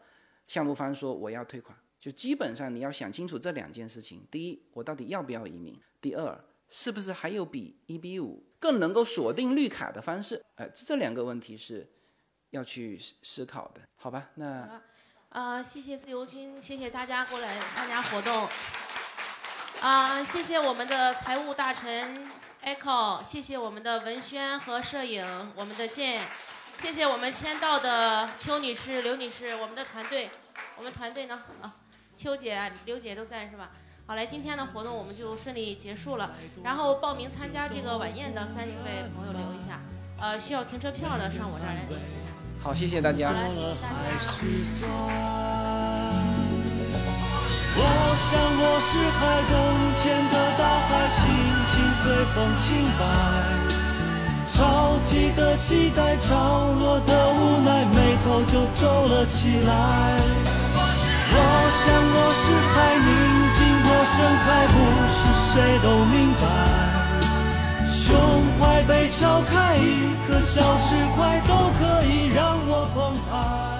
项目方说我要退款。就基本上你要想清楚这两件事情：第一，我到底要不要移民；第二，是不是还有比一比五更能够锁定绿卡的方式？哎，这两个问题是要去思考的，好吧？那啊，谢谢自由军，谢谢大家过来参加活动。啊，谢谢我们的财务大臣 Echo，谢谢我们的文轩和摄影，我们的建，谢谢我们签到的邱女士、刘女士，我们的团队，我们团队呢啊。邱姐、刘姐都在是吧？好嘞，今天的活动我们就顺利结束了。然后报名参加这个晚宴的三十位朋友留一下，呃，需要停车票的上我这儿来领。好，谢谢大家。我想我是海，冬天的大海，心情随风轻摆，潮起的期待，潮落的无奈，眉头就皱了起来。我想我是海，宁静或盛开，不是谁都明白。胸怀被敲开，一颗小石块都可以让我澎湃。